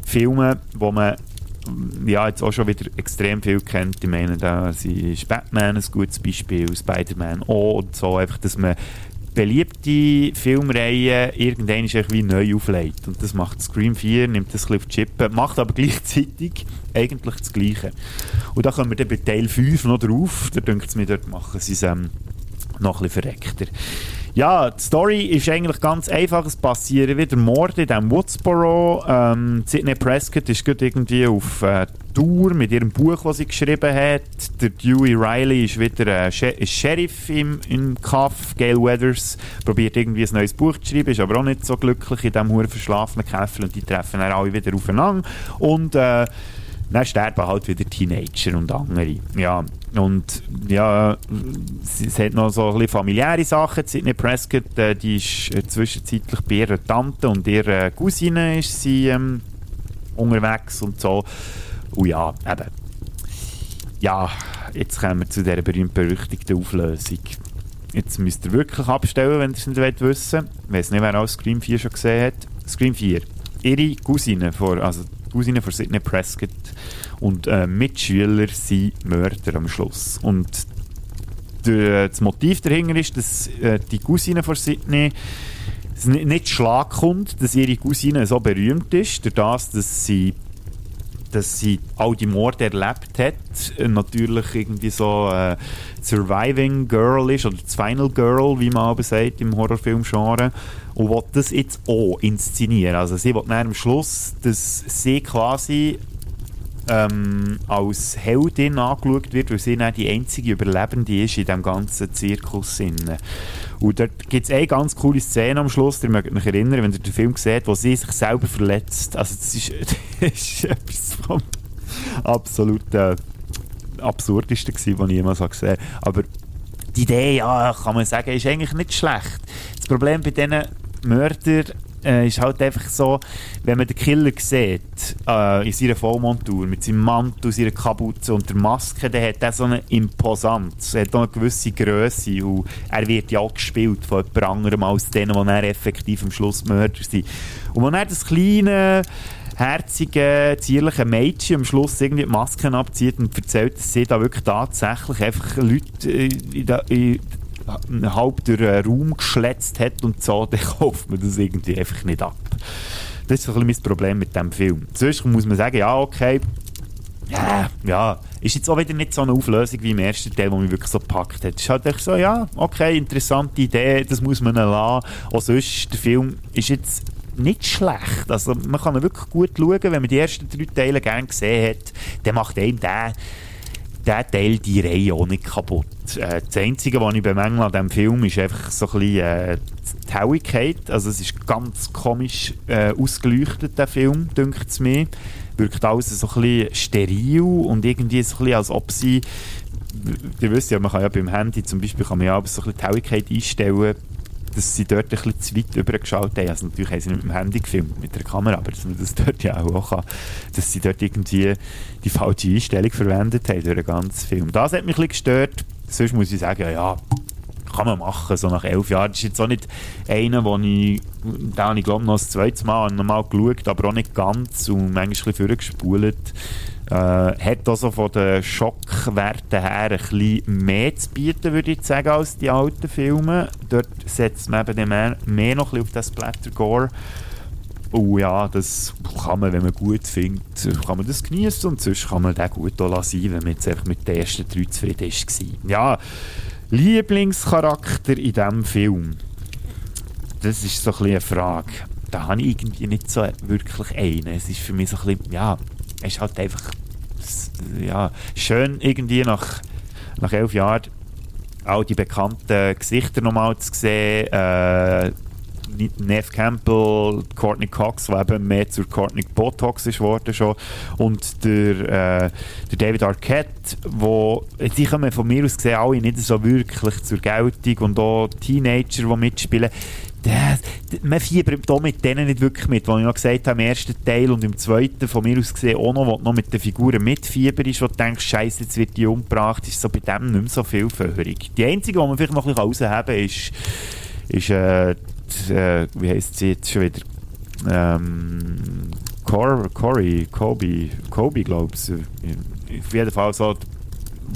Filmen, wo man ja, jetzt auch schon wieder extrem viel kennt. Ich meine, da ist Batman ein gutes Beispiel, Spider-Man auch und so, einfach, dass man beliebte Filmreihen irgendwann ist wie neu auflegt. Und das macht Scream 4, nimmt das ein bisschen auf die Chippe, macht aber gleichzeitig eigentlich das Gleiche. Und da kommen wir dann bei Teil 5 noch drauf. Da denkt es mir, dort machen sie es ähm, noch ein bisschen verreckter. Ja, die Story ist eigentlich ganz einfach. Es passieren wieder Morde in diesem Woodsboro. Ähm, Sidney Prescott ist gerade irgendwie auf äh, Tour mit ihrem Buch, das sie geschrieben hat. Der Dewey Riley ist wieder äh, Sheriff im, im Kaff. Gail Weathers probiert irgendwie ein neues Buch zu schreiben, ist aber auch nicht so glücklich in diesem verschlafenen Käfer und die treffen dann alle wieder aufeinander. Und äh, dann sterben halt wieder Teenager und andere. Ja, und ja, es hat noch so ein bisschen familiäre Sachen. Sidney Prescott, äh, die ist äh, zwischenzeitlich bei ihrer Tante und ihrer Cousine ist sie ähm, unterwegs und so. Und ja, eben. Ja, jetzt kommen wir zu dieser berühmt-berüchtigten Auflösung. Jetzt müsst ihr wirklich abstellen, wenn ihr es nicht wollt wissen Ich weiß nicht, wer auch Scream 4 schon gesehen hat. Scream 4. Ihre Cousine, vor, also Cousine von Sidney Prescott. Und äh, Mitschüler sind Mörder am Schluss. Und das Motiv dahinter ist, dass äh, die Cousine von Sidney nicht Schlag kommt, dass ihre Cousine so berühmt ist, durch das, dass sie dass sie all die Morde erlebt hat, äh, natürlich irgendwie so äh, Surviving Girl ist oder Final Girl, wie man aber sagt im Horrorfilm-Genre und will das jetzt auch inszenieren. Also sie will dann am Schluss, dass sie quasi ähm, als Heldin angeschaut wird, weil sie dann die einzige Überlebende ist in diesem ganzen Zirkus. Und dort gibt es eine ganz coole Szene am Schluss, ihr mögt euch erinnern, wenn ihr den Film seht, wo sie sich selber verletzt. Also das ist, das ist etwas vom absolut äh, absurdesten gewesen, was ich jemals gesehen habe. Aber die Idee, ja, kann man sagen, ist eigentlich nicht schlecht. Das Problem bei diesen Mördern äh, ist halt einfach so, wenn man den Killer sieht, äh, in seiner Vollmontur, mit seinem Mantel, seiner Kapuze und der Maske, dann hat er so eine Imposanz, er hat auch eine gewisse Größe und er wird ja auch gespielt von jemand anderem als denen, die er effektiv am Schluss Mörder sind. Und wenn er das kleine herzige, zierliche Mädchen am Schluss irgendwie die Masken abzieht und erzählt, dass sie da wirklich tatsächlich einfach Leute in, der, in halb durch den Raum geschletzt hat und so, dann kauft man das irgendwie einfach nicht ab. Das ist ein bisschen mein Problem mit dem Film. Sonst muss man sagen, ja, okay, ja, ja, ist jetzt auch wieder nicht so eine Auflösung wie im ersten Teil, wo mich wirklich so gepackt hat. Es ist halt so, ja, okay, interessante Idee, das muss man lassen. Auch sonst, der Film ist jetzt nicht schlecht. Also man kann wirklich gut schauen, wenn man die ersten drei Teile gerne gesehen hat, dann macht einem der der Teil die Reihe auch nicht kaputt. Äh, das Einzige, was ich bemängle an diesem Film, ist einfach so ein bisschen äh, die Helligkeit. Also es ist ganz komisch äh, ausgeleuchtet, der Film, dünkt es mir. Wirkt alles so ein bisschen steril und irgendwie so ein bisschen, als ob sie ihr wisst ja, man kann ja beim Handy zum Beispiel kann man ja so ein bisschen die Helligkeit einstellen, dass sie dort ein bisschen zu weit übergeschaut haben. Also natürlich haben sie nicht mit dem Handy gefilmt, mit der Kamera, aber dass man das dort ja auch kann, dass sie dort irgendwie die falsche Einstellung verwendet haben durch den ganzen Film. Das hat mich ein gestört. Sonst muss ich sagen, ja, ja kann man machen, so nach elf Jahren. Das ist jetzt auch nicht einer, wo ich, habe ich glaube noch das zweite Mal nochmal geschaut, aber auch nicht ganz und manchmal ein bisschen. Äh, hat also von den Schockwerten her ein bisschen mehr zu bieten, würde ich sagen, als die alten Filme. Dort setzt man eben mehr, mehr noch ein bisschen auf das Splatter-Gore. Oh ja, das kann man, wenn man gut findet, kann man das genießen und sonst kann man den gut lassen, wenn man jetzt einfach mit den ersten drei zufrieden war. Ja, Lieblingscharakter in diesem Film? Das ist so ein bisschen eine Frage. Da habe ich irgendwie nicht so wirklich einen. Es ist für mich so ein bisschen, ja, ist halt einfach ja, schön irgendwie nach, nach elf Jahren all die bekannten Gesichter nochmal zu sehen. Äh, Neve Campbell, Courtney Cox, der eben mehr zur Courtney Botox ist worden schon und der, äh, der David Arquette, wo die kommen von mir aus gesehen alle nicht so wirklich zur Geltung und auch Teenager, die mitspielen, das, man fiebert hier mit denen nicht wirklich mit, was ich noch gesagt habe, im ersten Teil und im zweiten von mir aus gesehen auch noch, wo noch mit den Figuren mitfieber ist, wo du denkst, scheiße, jetzt wird die umgebracht, ist so bei dem nicht mehr so viel Führung. Die einzige, die man vielleicht noch ein bisschen rausheben ist, ist äh, die, äh, wie heisst sie jetzt schon wieder? Ähm, Cor Cory, Kobe, Kobe, glaube ich. Auf jeden Fall so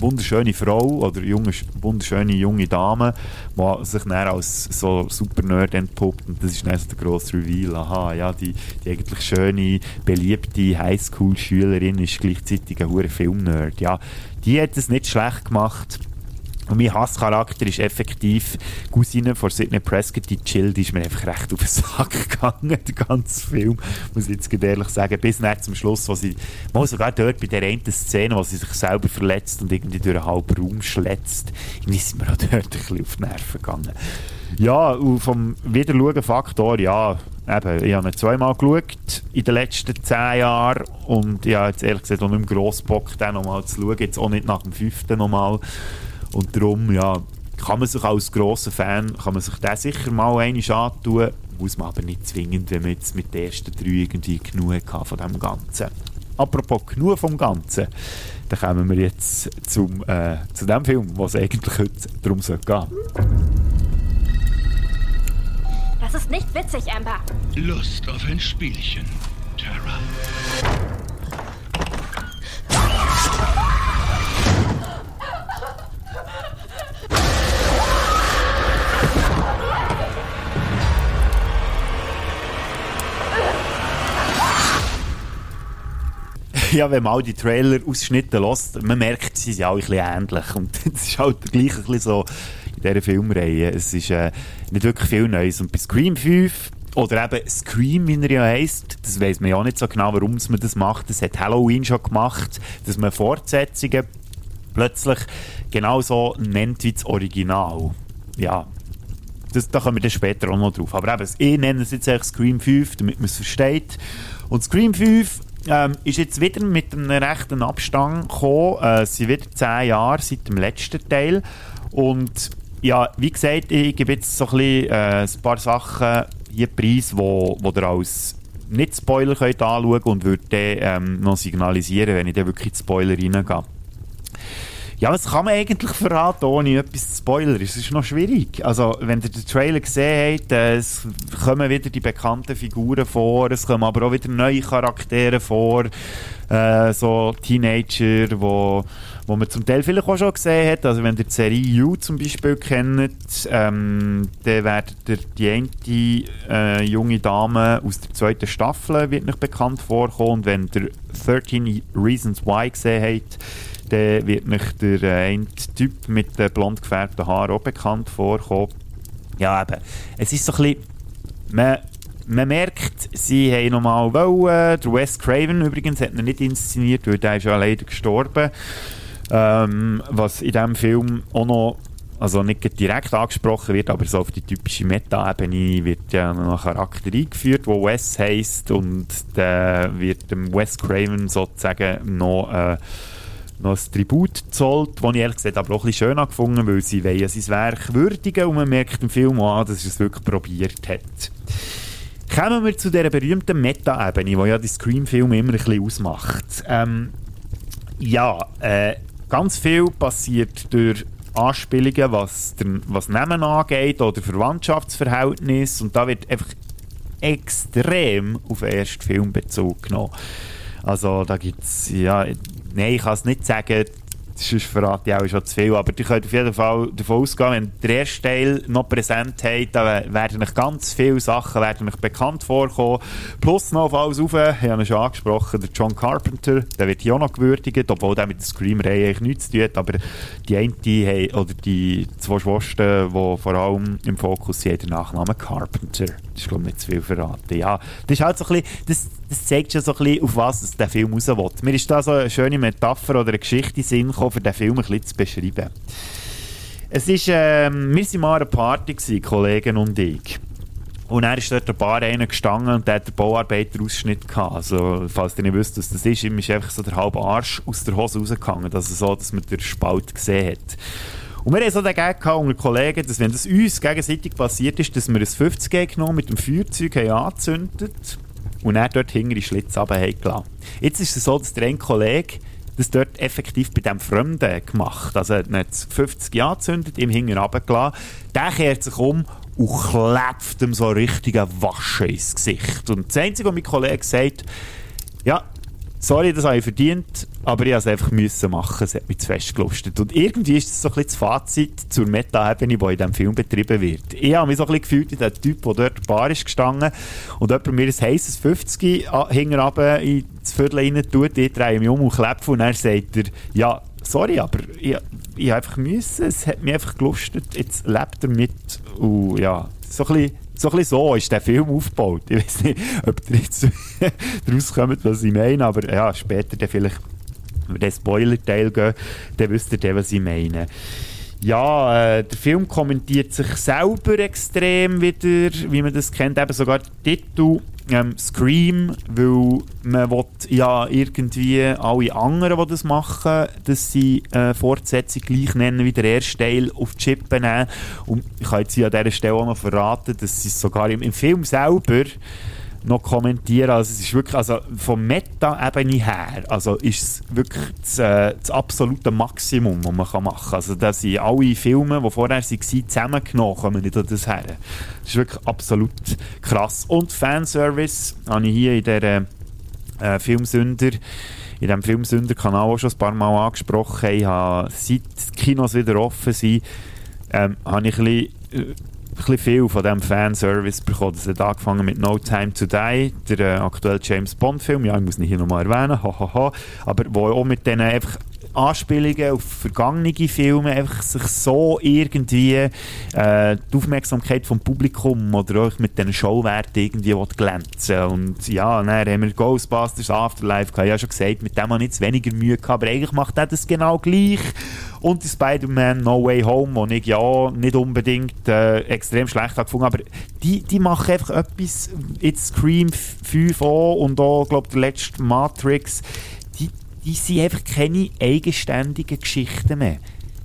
wunderschöne Frau oder junge, wunderschöne junge Dame, die sich dann als so super Nerd entpuppt und das ist dann so der grosse Reveal. Aha, ja, die, die eigentlich schöne, beliebte Highschool-Schülerin ist gleichzeitig ein hoher Film-Nerd. Ja, die hat es nicht schlecht gemacht und mein Hasscharakter ist effektiv Cousine von Sidney Prescott, die Chill, die ist mir einfach recht auf den Sack gegangen, der ganze Film, muss ich jetzt ehrlich sagen, bis nach zum Schluss, wo sie, mal sogar dort bei der einen Szene, wo sie sich selber verletzt und irgendwie durch einen halben Raum schlätzt, irgendwie sind wir auch dort ein bisschen auf die Nerven gegangen. Ja, und vom Wiederschauen-Faktor, ja, eben, ich habe ihn zweimal geschaut in den letzten zehn Jahren und ich habe jetzt ehrlich gesagt auch nicht mehr gross Bock, den nochmal zu schauen, jetzt auch nicht nach dem fünften nochmal. Und darum, ja, kann man sich als grosser Fan, kann man sich den sicher mal einmal antun, muss man aber nicht zwingend, wenn man jetzt mit den ersten drei irgendwie genug hatte von dem Ganzen. Apropos genug vom Ganzen, dann kommen wir jetzt zum, äh, zu dem Film, was eigentlich heute darum soll gehen. Das ist nicht witzig, Amber. Lust auf ein Spielchen, Tara. ja, wenn man all die Trailer-Ausschnitte lässt, man merkt, sie sind alle ein bisschen ähnlich. Und das ist halt gleich ein bisschen so in dieser Filmreihe. Es ist äh, nicht wirklich viel Neues. Und bei Scream 5 oder eben Scream, wie er ja heisst, das weiß man ja auch nicht so genau, warum man das macht. Das hat Halloween schon gemacht, dass man Fortsetzungen plötzlich genauso nennt wie das Original. Ja, das, da kommen wir dann später auch noch drauf. Aber eben, ich nenne es jetzt Scream 5, damit man es versteht. Und Scream 5 ähm, ist jetzt wieder mit einem rechten Abstand gekommen. Äh, es sind wieder zehn Jahre seit dem letzten Teil. Und ja, wie gesagt, ich gebe jetzt so ein, bisschen, äh, ein paar Sachen hier Preis, wo, wo ihr als nicht Spoiler könnt anschauen und würde dann ähm, noch signalisieren, wenn ich dann wirklich in Spoiler reingehe. Ja, was kann man eigentlich verraten, ohne etwas zu spoilern? Es ist noch schwierig. Also, wenn ihr den Trailer gesehen habt, äh, es kommen wieder die bekannten Figuren vor, es kommen aber auch wieder neue Charaktere vor, äh, so Teenager, wo, wo man zum Teil vielleicht auch schon gesehen hat. Also, wenn ihr die Serie You zum Beispiel kennt, ähm, dann werdet ihr die eine äh, junge Dame aus der zweiten Staffel wird nicht bekannt vorkommen. Und wenn ihr 13 Reasons Why gesehen habt, dann wird nicht der äh, eine Typ mit den blond gefärbten Haaren auch bekannt vorkommen. Ja, eben. Es ist so ein bisschen... Man, man merkt, sie haben nochmal wollen. Der Wes Craven übrigens hat ihn nicht inszeniert, weil der ist ja leider gestorben. Ähm, was in diesem Film auch noch also nicht direkt angesprochen wird, aber so auf die typische Meta-Ebene wird ja noch ein Charakter eingeführt, wo Wes heisst und der wird dem Wes Craven sozusagen noch äh, noch ein Tribut zollt, das ich ehrlich gesagt aber auch ein bisschen schön gefunden weil sie wollen sein Werk würdigen und man merkt im Film an, dass er es wirklich probiert hat. Kommen wir zu dieser berühmten Meta-Ebene, die ja die Scream-Filme immer ein bisschen ausmacht. Ähm, ja, äh, ganz viel passiert durch Anspielungen, was, der, was Namen angeht oder Verwandtschaftsverhältnis und da wird einfach extrem auf den ersten Film bezogen genommen. Also da gibt es, ja, nein, ich kann es nicht sagen, sonst verrate ich auch schon zu viel. Aber ihr könnt auf jeden Fall davon ausgehen, wenn ihr den ersten Teil noch präsent habt, dann werden euch ganz viele Sachen werden euch bekannt vorkommen. Plus noch auf alles rauf, ich habe ihn schon angesprochen, der John Carpenter, der wird hier auch noch gewürdigt, obwohl der mit der Scream-Reihe eigentlich nichts zu tun hat, aber die eine, die, oder die zwei Schwestern, die vor allem im Fokus sind, der Nachname Carpenter. Das ist, glaube ich, nicht zu viel verraten. Ja, das ist halt so ein bisschen, das, das zeigt schon so ein bisschen, auf was der Film raus will. Mir ist da so eine schöne Metapher oder eine Geschichte in Sinn gekommen, für den Film ein bisschen zu beschreiben. Es ist, ähm, wir waren mal an einer Party, gewesen, Kollegen und ich. Und er ist dort der Bar einer gestanden und der hat den Bauarbeiter-Ausschnitt gehabt. Also, falls ihr nicht wisst, was das ist, ihm ist einfach so der halbe Arsch aus der Hose rausgegangen. Also so, dass man den Spalt gesehen hat. Und wir haben so den Gag gehabt unter Kollegen, dass wenn das uns gegenseitig passiert ist, dass wir ein 50 genommen mit dem Feuerzeug haben angezündet und er dort hinter die Schlitz runtergelassen Jetzt ist es so, dass der ein Kollege das dort effektiv bei dem Fremden gemacht. Also er hat 50 angezündet, ihm hinten runtergelassen. Der kehrt sich um und klebt ihm so richtige Wasche ins Gesicht. Und das Einzige, was mein Kollege sagt, ja, sorry, das habe ich verdient, aber ich musste es einfach müssen machen. Es hat mich zu fest gelustet. Und irgendwie ist das so ein bisschen das Fazit zur Meta-Ebene, die in diesem Film betrieben wird. Ich habe mich so ein bisschen gefühlt wie der Typ, der dort Bar ist gestanden und jemand mir ein heißes 50 hinten in das Viertel rein tut, ich drehe mich um und klepfe und dann sagt er, ja, sorry, aber ich, ich einfach müssen, es hat mich einfach gelustet, jetzt lebt er mit und ja, so ein bisschen so, ein bisschen so ist der Film aufgebaut. Ich weiß nicht, ob ihr jetzt daraus kommt, was ich meine, aber ja, später dann vielleicht, wenn wir den Spoiler-Teil gehen, dann wisst ihr was ich meine. Ja, äh, der Film kommentiert sich selber extrem wieder, wie man das kennt, eben sogar der Titel ähm, Scream, weil man will ja irgendwie alle anderen, die das machen, dass sie äh, Fortsetzung gleich nennen wie der erste Teil auf die Chippen nehmen. Und ich kann jetzt hier an dieser Stelle auch noch verraten, dass sie sogar im, im Film selber noch kommentieren. Also es ist wirklich, also vom Meta-Ebene her, also ist es wirklich das, äh, das, absolute Maximum, was man kann machen kann. Also da sind alle Filme, die vorher waren, zusammengenommen, kommen nicht an das her. Das ist wirklich absolut krass. Und Fanservice habe ich hier in dieser äh, Filmsünder in diesem Filmsünder-Kanal auch schon ein paar Mal angesprochen. Ich habe, seit die Kinos wieder offen sind, ähm, habe ich ein bisschen, äh, bisschen viel von diesem Fanservice bekommen. Es hat angefangen mit No Time to Die, der äh, aktuelle James Bond-Film. Ja, ich muss ihn hier nochmal erwähnen, hahaha. Aber wo auch mit diesen einfach Anspielungen auf vergangene Filme einfach sich so irgendwie äh, die Aufmerksamkeit vom Publikum oder auch mit diesen Showwerten irgendwie glänzen und ja, dann haben wir Ghostbusters Afterlife gehabt, ich habe schon gesagt, mit dem habe ich jetzt weniger Mühe gehabt, aber eigentlich macht er das genau gleich. Und die Spider-Man No Way Home, wo ich ja nicht unbedingt äh, extrem schlecht habe gefunden, aber die, die machen einfach etwas, jetzt Scream 5 auch und auch, glaube der letzte Matrix, sind einfach keine eigenständigen Geschichten mehr.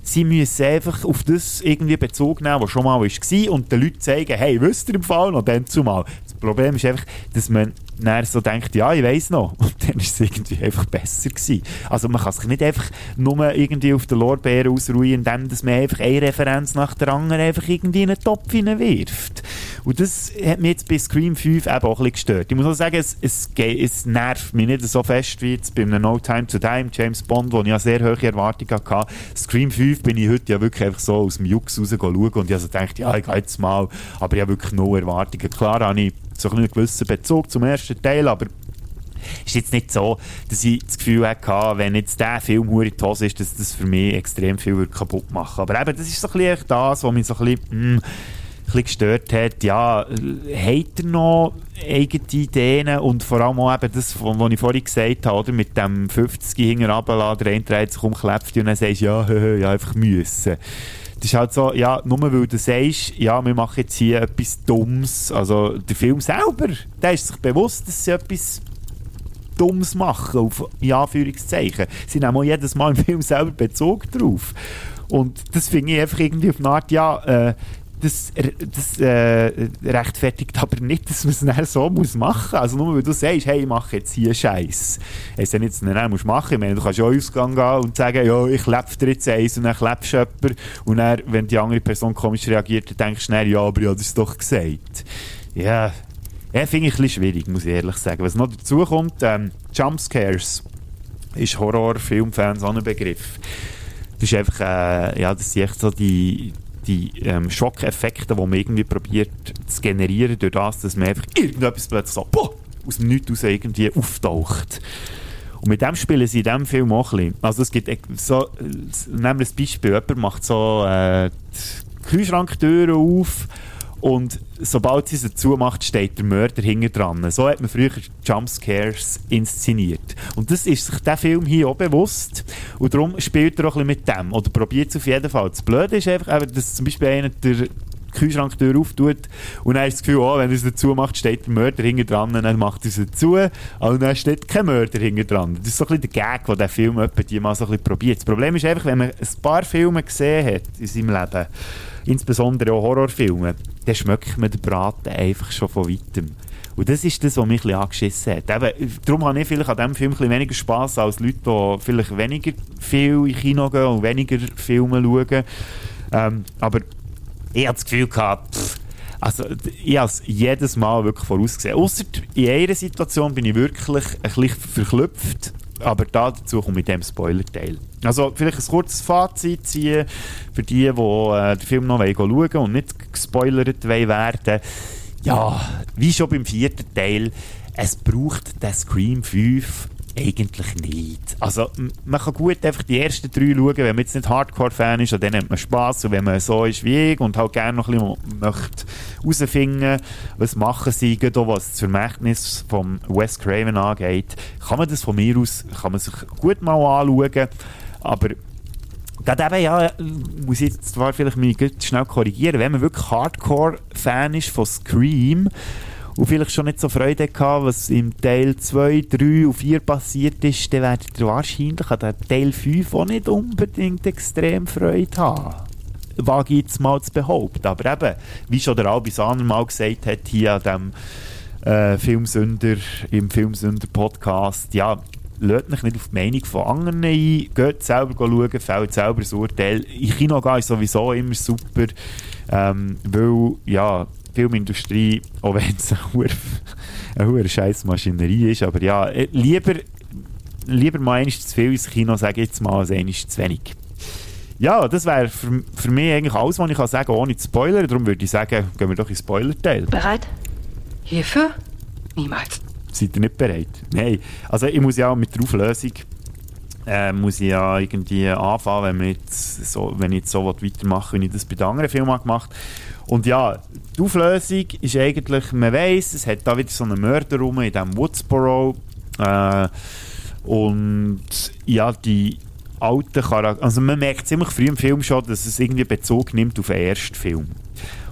Sie müssen einfach auf das irgendwie Bezug nehmen, was schon mal war und den Leuten zeigen, hey, wisst ihr im Fall noch dann zumal. Das Problem ist einfach, dass man dann so denkt, ja, ich weiß noch. Und dann ist es irgendwie einfach besser gewesen. Also man kann sich nicht einfach nur irgendwie auf den Lorbeeren ausruhen, indem man einfach eine Referenz nach der anderen einfach irgendwie in einen Topf hineinwirft. Und das hat mich jetzt bei Scream 5 eben auch ein bisschen gestört. Ich muss auch sagen, es, es, es nervt mich nicht so fest wie jetzt bei einem No Time to Die, James Bond, wo ich ja sehr hohe Erwartungen hatte. Scream 5 bin ich heute ja wirklich einfach so aus dem Jux raus schauen und ich also gedacht, ja, ich gehe jetzt mal, aber ich habe wirklich no Erwartungen. Klar habe ich so einen gewissen Bezug zum ersten Teil, aber ist jetzt nicht so, dass ich das Gefühl hatte, wenn jetzt der Film in die Hose ist, dass das für mich extrem viel kaputt machen Aber eben, das ist so ein bisschen das, was mich so ein bisschen, mh, hm, bisschen gestört hat, ja, hat er noch eigene Ideen und vor allem auch eben das, was ich vorhin gesagt habe, oder, mit dem 50 hinten runterladen, der eine sich um, und dann sagst du, ja, hö, ja, einfach müssen. Das ist halt so, ja, nur weil du sagst, ja, wir machen jetzt hier etwas Dummes, also der Film selber, der ist sich bewusst, dass sie etwas Dummes machen, auf, in Anführungszeichen. Sie nehmen auch jedes Mal im Film selber Bezug drauf. Und das finde ich einfach irgendwie auf eine Art, ja, äh, das, das äh, rechtfertigt aber nicht, dass man es dann so muss machen muss. Also nur weil du sagst, hey, ich mache jetzt hier Scheiß. Es ja nicht, dann musst du machen. Ich du kannst ja Ausgang gehen und sagen, ja, ich klebe dir jetzt eins und dann klebst du jemanden. Und dann, wenn die andere Person komisch reagiert, dann denkst du schnell, ja, aber ich habe das doch gesagt. Ja, ja finde ich ein bisschen schwierig, muss ich ehrlich sagen. Was noch dazu kommt, ähm, Jumpscares ist Horror-Filmfans auch ein Begriff. das ist einfach, äh, ja, das sind echt so die, die ähm, Schockeffekte, die man irgendwie probiert zu generieren, durch das, dass man einfach irgendetwas plötzlich so, boah, aus dem Nichts raus irgendwie auftaucht. Und mit dem spielen sie in diesem Film auch ein bisschen. Also es gibt so, äh, nehmen wir ein Beispiel, jemand macht so äh, die Kühlschranktüren auf und sobald sie sie zumacht, steht der Mörder hinten dran. So hat man früher Jumpscares inszeniert. Und das ist sich der Film hier auch bewusst. Und darum spielt er auch ein bisschen mit dem. Oder probiert es auf jeden Fall. Das Blöde ist einfach, dass zum Beispiel einer der Kühlschranktür auftut und dann ist das Gefühl, oh, wenn er es dazu macht, steht der Mörder hinten dran und dann macht er es zu und dann steht kein Mörder hinten dran. Das ist so ein bisschen der Gag, den der Film die mal so ein bisschen probiert. Das Problem ist einfach, wenn man ein paar Filme gesehen hat in seinem Leben, insbesondere auch Horrorfilme, dann schmeckt man den Braten einfach schon von weitem. Und das ist das, was mich ein angeschissen hat. Eben, darum habe ich vielleicht an diesem Film ein weniger Spass als Leute, die vielleicht weniger viel in Kino gehen und weniger Filme schauen. Ähm, aber ich hatte das Gefühl gehabt, pff, also ich habe es jedes Mal wirklich vorausgesehen. Außer in einer Situation bin ich wirklich ein bisschen verklüpft. Aber dazu komme ich mit dem Spoiler-Teil. Also vielleicht ein kurzes Fazit ziehen für die, die äh, den Film noch schauen wollen und nicht gespoilert werden Ja, wie schon beim vierten Teil, es braucht den Scream 5 eigentlich nicht. Also, man kann gut einfach die ersten drei schauen, wenn man jetzt nicht Hardcore-Fan ist, dann hat man Spass. Und wenn man so ist wie ich und halt gerne noch ein bisschen möchte herausfinden, was machen sie, gerade was das Vermächtnis von Wes Craven angeht, kann man das von mir aus, kann man sich gut mal anschauen. Aber Gerade eben, ja, muss ich jetzt zwar vielleicht mich schnell korrigieren, wenn man wirklich Hardcore-Fan ist von Scream, und vielleicht schon nicht so Freude gehabt, was im Teil 2, 3 und 4 passiert ist, dann werdet ihr wahrscheinlich an den Teil 5 auch nicht unbedingt extrem Freude haben. Wage ich jetzt mal zu behaupten. Aber eben, wie schon der Albi Sahner mal gesagt hat, hier an dem äh, Filmsünder, im Filmsünder-Podcast, ja, lasst mich nicht auf die Meinung von anderen ein, geht selber schauen, fällt selber das Urteil. In Kino gehen sowieso immer super, ähm, weil, ja, Filmindustrie, auch wenn es eine hohe scheiß Maschinerie ist, aber ja, äh, lieber, lieber mal einmal zu viel ins Kino, sage ich jetzt mal, als einmal zu wenig. Ja, das wäre für, für mich eigentlich alles, was ich kann sagen kann, ohne zu spoilern. Darum würde ich sagen, gehen wir doch ins Spoiler-Teil. Bereit? Hierfür? Niemals. Seid ihr nicht bereit? Nein. Also ich muss ja mit der Auflösung äh, muss ich ja irgendwie anfangen, wenn, so, wenn ich jetzt so weitermache, wie ich das bei den anderen Filmen gemacht. Und ja, die Auflösung ist eigentlich, man weiß, es hat da wieder so einen Mörder rum in diesem Woodsboro. Äh, und ja, die alten Charakter also man merkt ziemlich früh im Film schon, dass es irgendwie Bezug nimmt auf den ersten Film.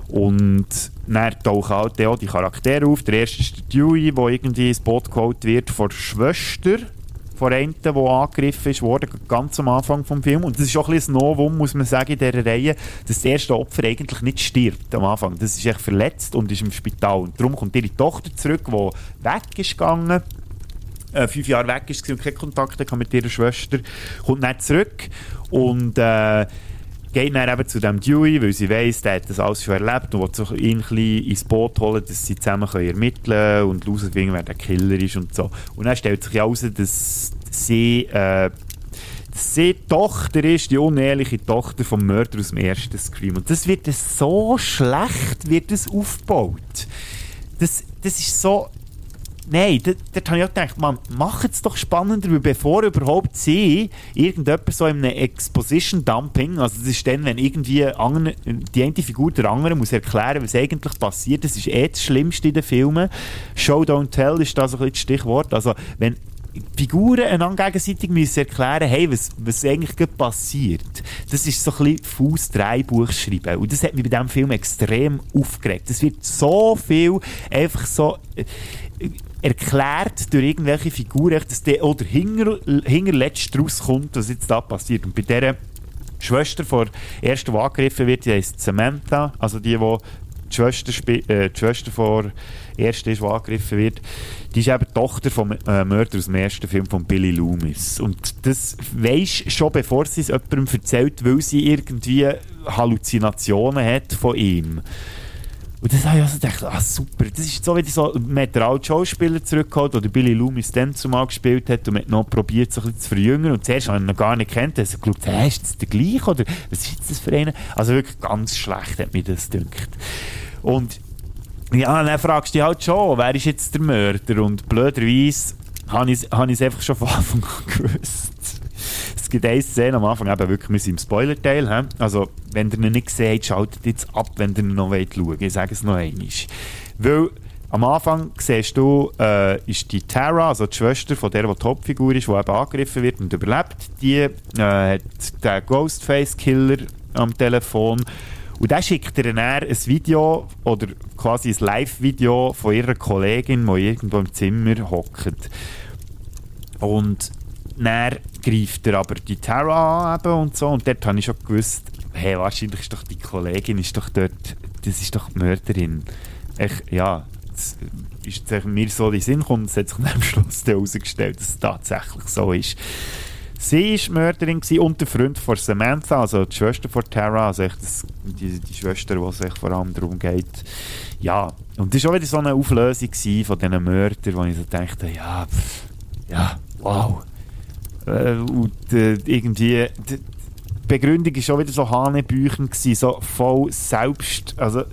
Und dann tauchen halt auch die Charaktere auf. Der erste ist der Dewey, der irgendwie ins Boot geholt wird von der Schwester von einem, der angegriffen worden, ganz am Anfang des Films. Und das ist auch ein bisschen ein Novum, muss man sagen, in dieser Reihe, dass das erste Opfer eigentlich nicht stirbt am Anfang. Das ist echt verletzt und ist im Spital. Und darum kommt ihre Tochter zurück, die weg ist gegangen äh, fünf Jahre weg ist und keinen Kontakt hatte mit ihrer Schwester, kommt dann zurück und äh, geht dann eben zu dem Dewey, weil sie weiss, der hat das alles schon erlebt und will ihn ein ins Boot holen, dass sie zusammen können ermitteln und herausfinden, wer der Killer ist und so. Und dann stellt sich heraus, dass sie, äh, dass sie die Tochter ist, die unehrliche Tochter vom Mörder aus dem ersten Scream. Und das wird so schlecht wird das aufgebaut. Das, das ist so Nein, dort, dort habe ich auch gedacht, man, macht es doch spannender, weil bevor überhaupt sie irgendjemand so in einem Exposition-Dumping, also das ist dann, wenn irgendwie andere, die eine Figur der andere muss erklären, was eigentlich passiert, das ist eh das Schlimmste in den Filmen. Show, don't tell ist da so ein bisschen das Stichwort. Also, wenn Figuren einander gegenseitig müssen erklären, hey, was, was eigentlich passiert. Das ist so ein bisschen Fuß Dreibuch schreiben. Und das hat mich bei diesem Film extrem aufgeregt. Es wird so viel einfach so, äh, erklärt durch irgendwelche Figuren, dass der oder hinger, hingerletzt rauskommt, was jetzt da passiert. Und bei dieser Schwester vor ersten, die angegriffen wird, die heißt Samantha, also die, die die Schwester, äh, die Schwester vor ersten ist, die angegriffen wird, die ist eben die Tochter vom äh, Mörder aus dem ersten Film von Billy Loomis. Und das weisst schon, bevor sie es jemandem erzählt, weil sie irgendwie Halluzinationen hat von ihm. Und das habe ich also gedacht, ah super, das ist so wie so, man hat den alten Schauspieler zurückgeholt, der Billy Loomis dann zumal gespielt hat und hat noch probiert, so ein bisschen zu verjüngern und zuerst habe ich ihn noch gar nicht kennt, also geschaut, hey, ist das der gleiche oder was ist das für einen? Also wirklich ganz schlecht hat mir das gedacht. Und ja, dann fragst du dich halt schon, wer ist jetzt der Mörder und blöderweise habe ich es einfach schon von Anfang an gewusst. Es gibt eine Szene am Anfang, eben wirklich, wir sind im Spoiler-Teil. Also, wenn ihr ihn nicht seht, schaltet jetzt ab, wenn ihr ihn noch wollt schauen wollt. Ich sage es noch einmal. Weil am Anfang siehst du, äh, ist die Tara, also die Schwester von der, die Hauptfigur ist, die eben angegriffen wird und überlebt, die äh, hat den Ghostface-Killer am Telefon und dann schickt ihr dann ein Video oder quasi ein Live-Video von ihrer Kollegin, die irgendwo im Zimmer hockt. Und dann greift er aber die Tara an und so. Und dort habe ich schon gewusst, hey, wahrscheinlich ist doch die Kollegin ist doch dort, das ist doch die Mörderin. Ich, ja, das ist mir so in den Sinn gekommen, es hat sich am Schluss herausgestellt, dass es tatsächlich so ist. Sie war Mörderin und der Freund von Samantha, also die Schwester von Tara, also das, die, die Schwester, die sich vor allem darum geht. Ja, und das war auch wieder so eine Auflösung von diesen Mördern, wo ich so dachte, ja, pff, ja, wow. Äh, und äh, irgendwie, die Begründung war schon wieder so hanebüchen gewesen, so voll selbst, also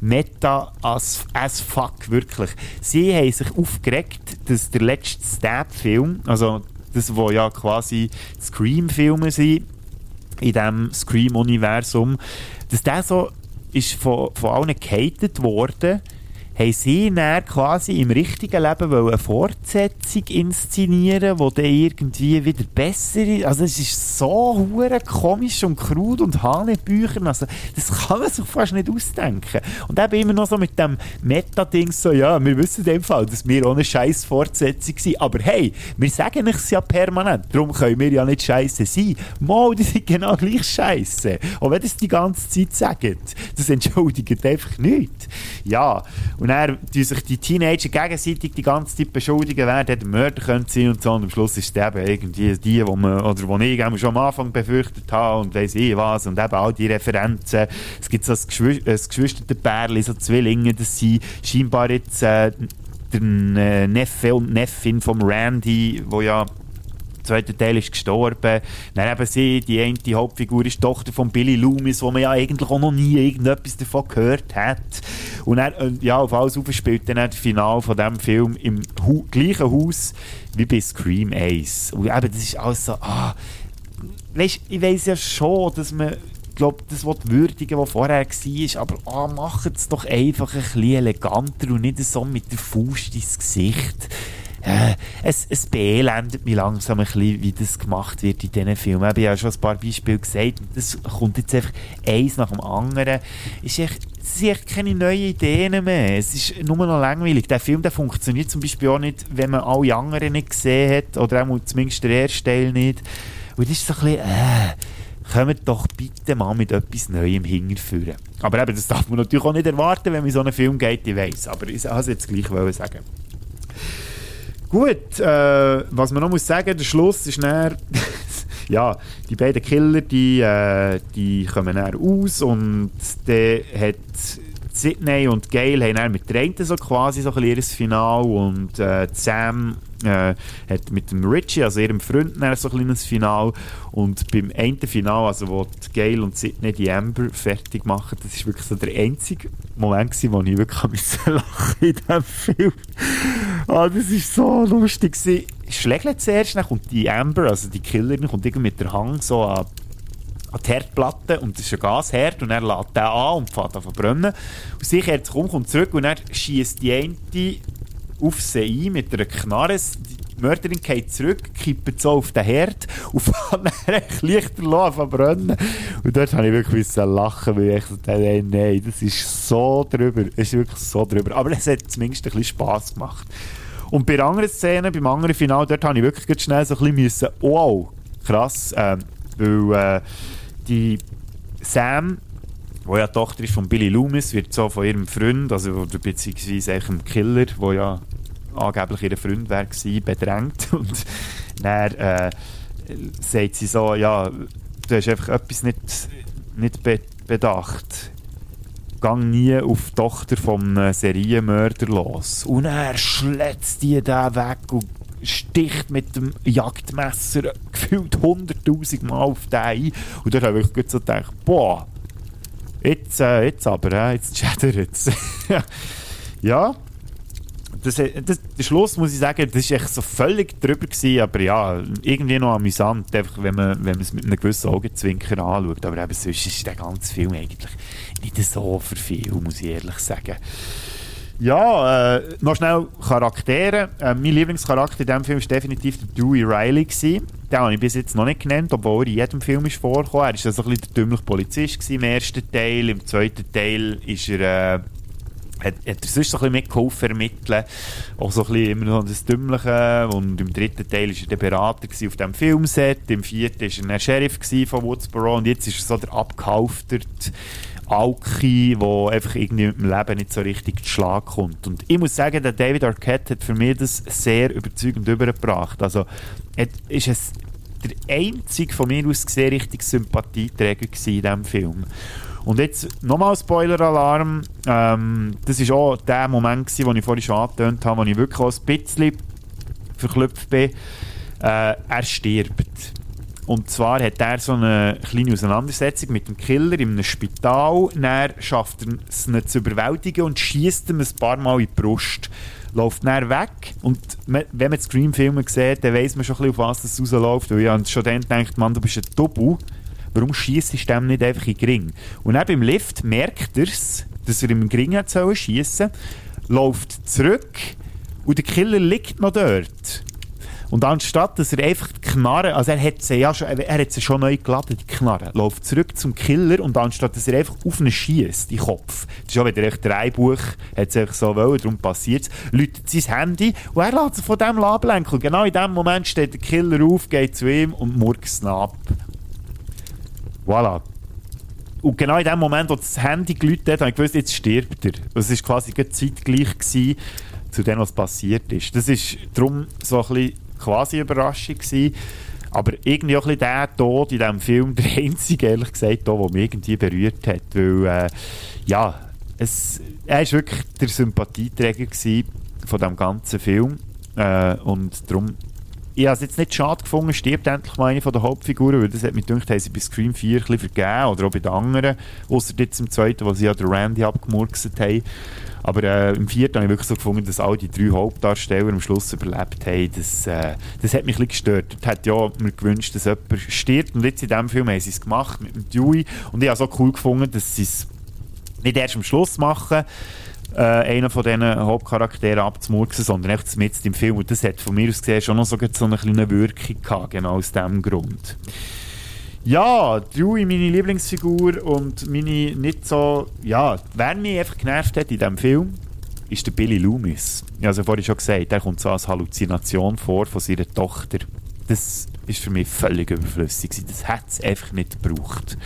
Meta as, as fuck, wirklich. Sie haben sich aufgeregt, dass der letzte Stab-Film, also das, wo ja quasi Scream-Filme sind, in diesem Scream-Universum, dass der so ist von, von allen gehatet worden, haben sie dann quasi im richtigen Leben eine Fortsetzung inszenieren, die dann irgendwie wieder besser ist. Also es ist so hure komisch und krud und Hanebüchern. Also das kann man sich fast nicht ausdenken. Und eben immer noch so mit dem Meta-Ding so, ja, wir wissen in dem Fall, dass wir ohne scheiß Fortsetzung sind. Aber hey, wir sagen es ja permanent. Darum können wir ja nicht scheiße sein. Mal, die sind genau gleich scheiße. Und wenn das die ganze Zeit sagen, das entschuldigt einfach nichts. Ja, dann tun sich die Teenager gegenseitig die ganze Zeit beschuldigen, wer der Mörder könnte sein und so. Und am Schluss ist es eben irgendwie die, die man, oder wo ich schon am Anfang befürchtet habe und weiss ich was. Und eben all die Referenzen. Es gibt so ein, Geschw ein Geschwisterpärchen, so Zwillinge, das sind scheinbar jetzt äh, der äh, Neffe und Neffin vom Randy, wo ja zweite Teil ist gestorben. Dann eben sie, die eine die Hauptfigur, ist die Tochter von Billy Loomis, wo man ja eigentlich auch noch nie irgendetwas davon gehört hat. Und dann, äh, ja, auf alles spielt dann das Finale von diesem Film im Hu gleichen Haus wie bei Scream Ace. Und eben, das ist alles so, ah, weißt, ich weiss ja schon, dass man glaube, das will würdigen, was vorher war, aber ah, macht es doch einfach ein bisschen eleganter und nicht so mit der Faust ins Gesicht äh, es, es beelendet mich langsam ein bisschen, wie das gemacht wird in diesen Filmen. Ich habe ja schon ein paar Beispiele gesagt das kommt jetzt einfach eins nach dem anderen. Ist echt, es sind echt keine neuen Ideen mehr. Es ist nur noch langweilig. Der Film der funktioniert zum Beispiel auch nicht, wenn man alle anderen nicht gesehen hat oder auch zumindest der erste Teil nicht. Und das ist so ein bisschen, äh, kommt doch bitte mal mit etwas Neuem hinterführen. Aber eben, das darf man natürlich auch nicht erwarten, wenn man so einen Film geht, ich weiss. Aber ich wollte es jetzt gleich sagen. Gut, äh, was man noch muss sagen, der Schluss ist näher. ja, die beiden Killer, die, äh, die kommen näher aus und der hat Sydney und Gail haben mit der einen so quasi so ein ihr Final und äh, Sam äh, hat mit dem Richie, also ihrem Freund, so ein kleines Final und beim einen Final, also wo Gail und Sydney die Amber fertig machen, das ist wirklich so der einzige Moment gewesen, wo ich wirklich lachen in diesem Film. ah, das ist so lustig gewesen. Schlägt zuerst, dann kommt die Amber, also die Killerin, kommt irgendwie mit der Hang so an an die Herdplatte und das ist ein Gasherd und er lädt den an und fährt an verbrennen. Und sie kehrt sich um, kommt zurück und er schießt die eine auf sie ein mit einer Knarre. Die Mörderin geht zurück, kippt so auf den Herd und fährt dann lichterloh verbrennen. Und dort habe ich wirklich lachen, weil ich dachte, nein, das ist so drüber. Es ist wirklich so drüber. Aber es hat zumindest ein bisschen Spass gemacht. Und bei anderen Szenen, beim anderen Final, dort habe ich wirklich schnell so ein bisschen müssen, wow, krass, äh, weil äh, die Sam, wo ja die Tochter ist von Billy Loomis, wird so von ihrem Freund, also beziehungsweise einem Killer, der ja angeblich ihr Freund war, bedrängt. Und dann äh, sagt sie so, ja, du hast einfach etwas nicht, nicht be bedacht. gang nie auf die Tochter vom äh, Serienmörder los. Und er schlägt die da weg und sticht mit dem Jagdmesser gefühlt 100'000 Mal auf den ein. Und dann habe ich so gedacht, boah, jetzt, äh, jetzt aber, äh, jetzt chattert es. ja, das, das, der Schluss muss ich sagen, das war echt so völlig drüber gewesen, aber ja, irgendwie noch amüsant, einfach, wenn man, wenn man es mit einem gewissen Augenzwinker anschaut. Aber eben sonst ist der ganze Film eigentlich nicht so für viel, muss ich ehrlich sagen. Ja, äh, noch schnell Charaktere. Äh, mein Lieblingscharakter in diesem Film war definitiv der Dewey Riley. Gewesen. Den habe ich bis jetzt noch nicht genannt, obwohl er in jedem Film ist vorgekommen. Er war so ein bisschen der dümmliche Polizist im ersten Teil. Im zweiten Teil ist er... Äh, hat, hat er sonst so ein bisschen mitgeholfen ermitteln. Auch so ein bisschen immer noch das Dümmliche. Und im dritten Teil war er der Berater auf diesem Filmset. Im vierten war er der Sheriff von Woodsboro. Und jetzt ist er so der abgehalfterte Alki, der einfach irgendwie mit dem Leben nicht so richtig zu Schlag kommt. Und ich muss sagen, der David Arquette hat für mich das sehr überzeugend übergebracht. Also, er ist es der einzige von mir aus gesehen richtig Sympathieträger in diesem Film. Und jetzt nochmal Spoiler-Alarm. Ähm, das war auch der Moment, gewesen, den ich vorhin schon angetönt habe, wo ich wirklich auch ein bisschen verklüpft bin. Äh, er stirbt. Und zwar hat er so eine kleine Auseinandersetzung mit dem Killer in einem Spital. Dann schafft er es nicht zu überwältigen und schießt ihm ein paar Mal in die Brust. Läuft dann weg. Und wenn man Scream-Filme sieht, dann weiß man schon ein bisschen, auf was das rausläuft. Weil ich schon dann denkt, man, du bist ein Double. Warum schießt du dem nicht einfach in den Ring? Und dann beim Lift merkt er es, dass er im Ring schießen soll, läuft zurück und der Killer liegt noch dort. Und anstatt, dass er einfach die Knarre, also er hat sie ja schon, er hat sie schon neu geladen, die Knarre, läuft zurück zum Killer und anstatt, dass er einfach auf ihn schießt, die Kopf, das ist auch wieder echt Drehbuch, hat es einfach so wollen, darum passiert es, läutet sein Handy und er lässt sich von dem ablenken. Genau in dem Moment steht der Killer auf, geht zu ihm und murks ihn ab. Voilà. Und genau in dem Moment, wo das Handy geläutet hat, habe ich gewusst, jetzt stirbt er. Das war quasi zeitgleich gewesen, zu dem, was passiert ist. Das war darum so ein bisschen quasi Überraschung gewesen. Aber irgendwie auch ein bisschen der Tod in diesem Film, der einzige, ehrlich gesagt, der mich irgendwie berührt hat. Weil, äh, ja, es, er war wirklich der Sympathieträger von diesem ganzen Film. Äh, und darum ich habe es jetzt nicht schade gefunden, stirbt endlich mal eine von der Hauptfiguren, weil das hat mich gedacht, haben sie bei Scream 4 ein bisschen vergeben, oder auch bei den anderen, außer jetzt im zweiten, wo sie ja den Randy abgemurkset haben. Aber äh, im vierten habe ich wirklich so gefunden, dass all die drei Hauptdarsteller am Schluss überlebt haben. Das, äh, das hat mich ein bisschen gestört. Dort hätte ja mir gewünscht, dass jemand stirbt. Und jetzt in diesem Film haben sie es gemacht mit dem Dewey. Und ich habe es so cool gefunden, dass sie es nicht erst am Schluss machen, äh, einen von diesen Hauptcharakteren abzumurksen, sondern echt mit im Film. Und das hat von mir aus gesehen schon noch so, eine kleine Wirkung gehabt, genau aus diesem Grund. Ja, Dewey, meine Lieblingsfigur und meine nicht so, ja, wer mich einfach genervt hat in diesem Film, ist der Billy Loomis. Ich habe vorhin schon gesagt, der kommt so als Halluzination vor von seiner Tochter. Das ist für mich völlig überflüssig. Das hat es einfach nicht gebraucht.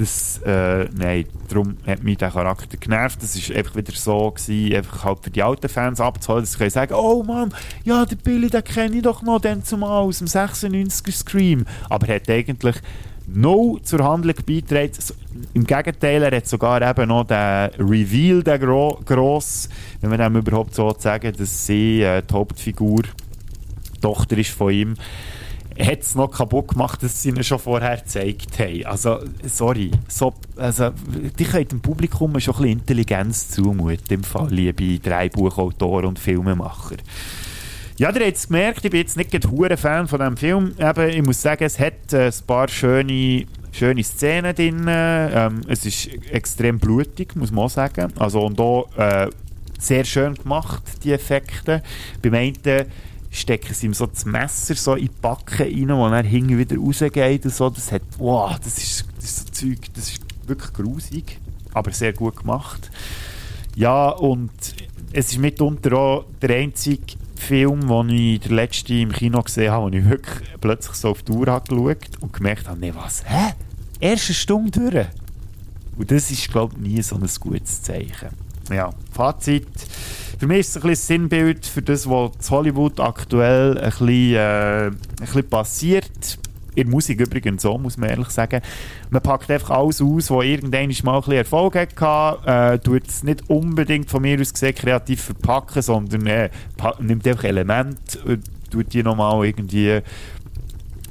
Das, äh, nein, darum hat mich der Charakter genervt. Das war einfach wieder so, gewesen, einfach halt für die alten Fans abzuholen, dass sie sagen oh Mann, ja, der Billy, den kenne ich doch noch den zumal aus dem 96er Scream. Aber er hat eigentlich no zur Handlung beitragen. Im Gegenteil, er hat sogar eben noch den Reveal, den gro gross, wenn man dem überhaupt so sagen, dass sie äh, die Hauptfigur, die Tochter ist von ihm hat es noch kaputt gemacht, dass sie ihn schon vorher gezeigt haben. Also, sorry. So, also, die können dem Publikum schon ein bisschen Intelligenz zumuten, im Fall, liebe Drehbuchautoren und Filmemacher. Ja, ihr habt es gemerkt, ich bin jetzt nicht ein Fan von diesem Film. Eben, ich muss sagen, es hat äh, ein paar schöne, schöne Szenen drin. Ähm, es ist extrem blutig, muss man auch sagen. Also, und auch äh, sehr schön gemacht, die Effekte. Beim einen stecken sie ihm so das Messer so in die Backen rein, wo er hinten wieder rausgeht und so. Das hat, wow, das ist, das ist so Zeug, das ist wirklich grusig, aber sehr gut gemacht. Ja, und es ist mitunter auch der einzige Film, den ich der letzte im Kino gesehen habe, wo ich wirklich plötzlich so auf die Uhr habe geschaut und gemerkt habe, nee, was, hä? Erste Stunde durch? Und das ist, glaube ich, nie so ein gutes Zeichen. Ja, Fazit für mich ist es ein bisschen Sinnbild für das, was in Hollywood aktuell ein bisschen, äh, ein bisschen passiert. In Musik übrigens so, muss man ehrlich sagen. Man packt einfach alles aus, was irgendwann mal ein bisschen Erfolg hatte, äh, tut es nicht unbedingt von mir aus gesehen kreativ verpacken, sondern äh, nimmt einfach Elemente, äh, tut die nochmal irgendwie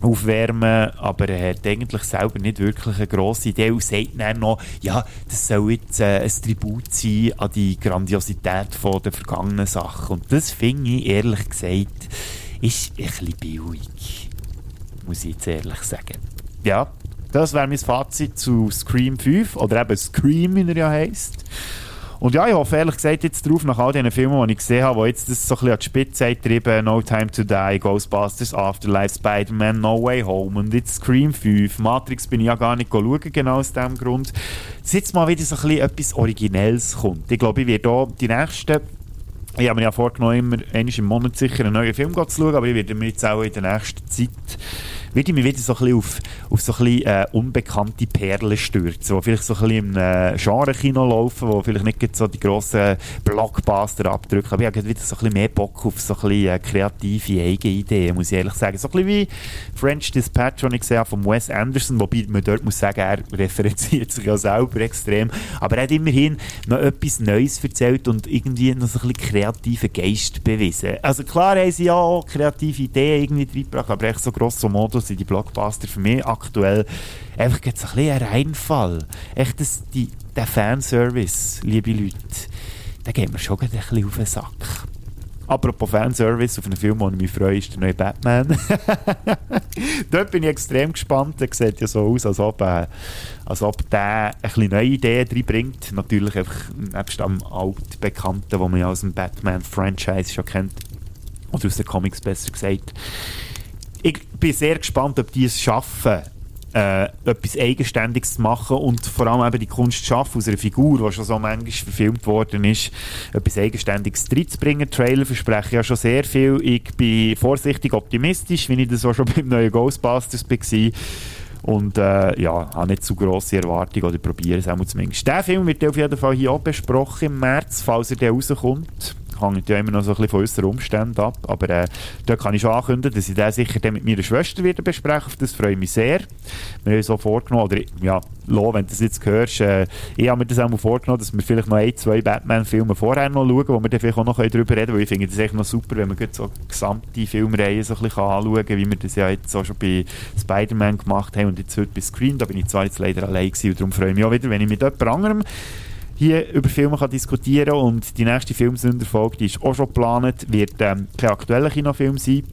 aufwärmen, aber er hat eigentlich selber nicht wirklich eine grosse Idee und sagt dann noch, ja, das soll jetzt äh, ein Tribut sein an die Grandiosität von der vergangenen Sachen. Und das finde ich, ehrlich gesagt, ist ein bisschen billig. Muss ich jetzt ehrlich sagen. Ja, das wäre mein Fazit zu Scream 5, oder eben Scream, wie er ja heisst. Und ja, ich hoffe ehrlich gesagt jetzt drauf, nach all diesen Filmen, die ich gesehen habe, die jetzt das so ein bisschen an die Spitze treiben, No Time to Die, Ghostbusters, Afterlife, Spider-Man, No Way Home und jetzt Scream 5. Matrix bin ich ja gar nicht schauen, genau aus diesem Grund. Dass jetzt mal wieder so ein bisschen etwas Originelles kommt. Ich glaube, ich werde hier die nächsten ich habe mir ja vorgenommen, immer einmal im Monat sicher einen neuen Film zu schauen, aber ich werde mir jetzt auch in der nächsten Zeit würde ich mich wieder so ein auf, auf so ein bisschen, äh, unbekannte Perlen stürzen, die vielleicht so ein bisschen im äh, Genre-Kino laufen, die vielleicht nicht so die grossen Blockbuster abdrücken, aber ich habe wieder so ein bisschen mehr Bock auf so ein bisschen äh, kreative eigene Ideen, muss ich ehrlich sagen. So ein bisschen wie French Dispatch, den ich gesehen habe, von Wes Anderson, wobei man dort muss sagen, er referenziert sich ja selber extrem, aber er hat immerhin noch etwas Neues erzählt und irgendwie noch so ein bisschen kreativen Geist bewiesen. Also klar haben sie ja auch kreative Ideen irgendwie reingebracht, aber echt so grosso modo so sind die Blockbuster für mich aktuell einfach jetzt ein bisschen ein Reinfall. Echt das, die, der Fanservice, liebe Leute, da geht mir schon ein bisschen auf den Sack. Apropos Fanservice, auf einen Film, den ich mich freue, ist der neue Batman. Dort bin ich extrem gespannt. Der sieht ja so aus, als ob, äh, als ob der ein bisschen neue Ideen reinbringt. Natürlich einfach nebst am altbekannten, den man ja aus dem Batman-Franchise schon kennt. Oder aus den Comics besser gesagt ich bin sehr gespannt, ob die es schaffen, äh, etwas Eigenständiges zu machen und vor allem eben die Kunst zu schaffen, aus einer Figur, die schon so manchmal verfilmt worden ist, etwas Eigenständiges reinzubringen. Trailer versprechen ja schon sehr viel. Ich bin vorsichtig optimistisch, wie ich das auch schon beim neuen Ghostbusters war. Und äh, ja, habe nicht zu grosse Erwartungen oder probiere es auch zumindest. Der Film wird auf jeden Fall hier auch besprochen im März, falls er dann rauskommt hängt ja immer noch so ein bisschen von unseren Umständen ab. Aber äh, da kann ich schon ankündigen, dass ich den sicher dann mit meiner Schwester wieder bespreche. Auf das freue ich mich sehr. Wir haben so vorgenommen, oder ja, Lo, wenn du das jetzt hörst, äh, ich habe mir das auch mal vorgenommen, dass wir vielleicht noch ein, zwei Batman-Filme vorher noch schauen, wo wir dann vielleicht auch noch darüber reden können, weil ich finde das echt noch super, wenn man so gesamte Filmreihen so ein bisschen anschauen kann, wie wir das ja jetzt auch schon bei Spider-Man gemacht haben und jetzt heute bei Screen, da bin ich zwar jetzt leider allein gewesen und darum freue ich mich auch wieder, wenn ich mit jemand anderem hier über Filme kann diskutieren und die nächste Filmsünderfolge, die ist auch schon geplant, wird ähm, kein aktueller Kinofilm sein.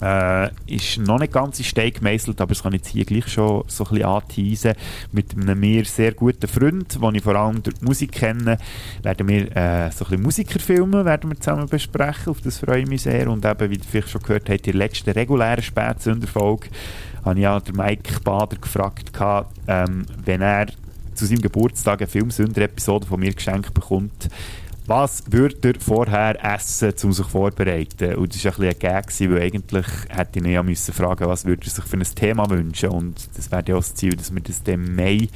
Äh, ist noch nicht ganz in Stein gemeißelt, aber es kann jetzt hier gleich schon so ein bisschen anteasen. Mit einem mir sehr guten Freund, den ich vor allem durch die Musik kenne, werden wir äh, so ein bisschen Musikerfilme werden wir zusammen besprechen. Auf das freue ich mich sehr. Und eben, wie ihr vielleicht schon gehört habt, in der letzten regulären Spätsünderfolge habe ich ja Mike Bader gefragt, ähm, wenn er zu seinem Geburtstag eine Filmsünder-Episode von mir geschenkt bekommt, was würde er vorher essen, um sich vorzubereiten? Und das war ein bisschen ein Gag, weil eigentlich hätte ich ihn ja müssen fragen, was würde er sich für ein Thema wünschen. Und das wäre ja auch das Ziel, dass wir das im Mai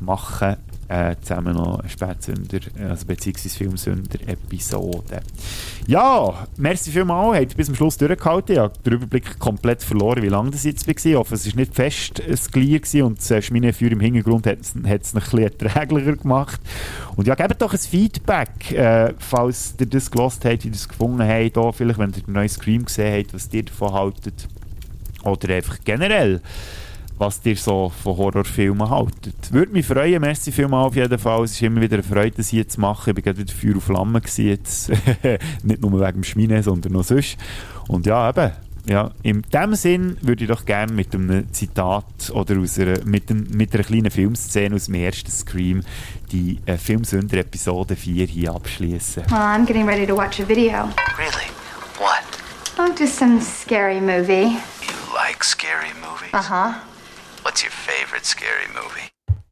machen äh, zusammen noch Spätsünder, also beziehungsweise Filmsünder-Episode. Ja, merci vielmals, habt bis zum Schluss durchgehalten. Ich habe den Überblick komplett verloren, wie lange das jetzt war. Ich hoffe, es war nicht fest ein Glied und das Schminefeuer im Hintergrund hat es, hat es ein bisschen erträglicher gemacht. Und ja, gebt doch ein Feedback, äh, falls ihr das gelost habt, wie ihr das gefunden habt, auch vielleicht, wenn ihr den neuen Scream gesehen habt, was ihr davon haltet. Oder einfach generell was ihr so von Horrorfilmen haltet. Würde mich freuen, merci vielmal auf jeden Fall. Es ist immer wieder eine Freude, das hier zu machen. Ich war gerade wieder Feuer und Flamme jetzt. Nicht nur wegen dem Schmine, sondern noch sonst. Und ja, eben, ja, in dem Sinn würde ich doch gerne mit einem Zitat oder aus einer, mit, ein, mit einer kleinen Filmszene aus dem ersten Scream die äh, Filmsünder Episode 4 hier abschließen. Well, I'm getting ready to watch a video. Really? What? Oh, just some scary movie. You like scary movies? Uh huh. What's your favorite scary movie?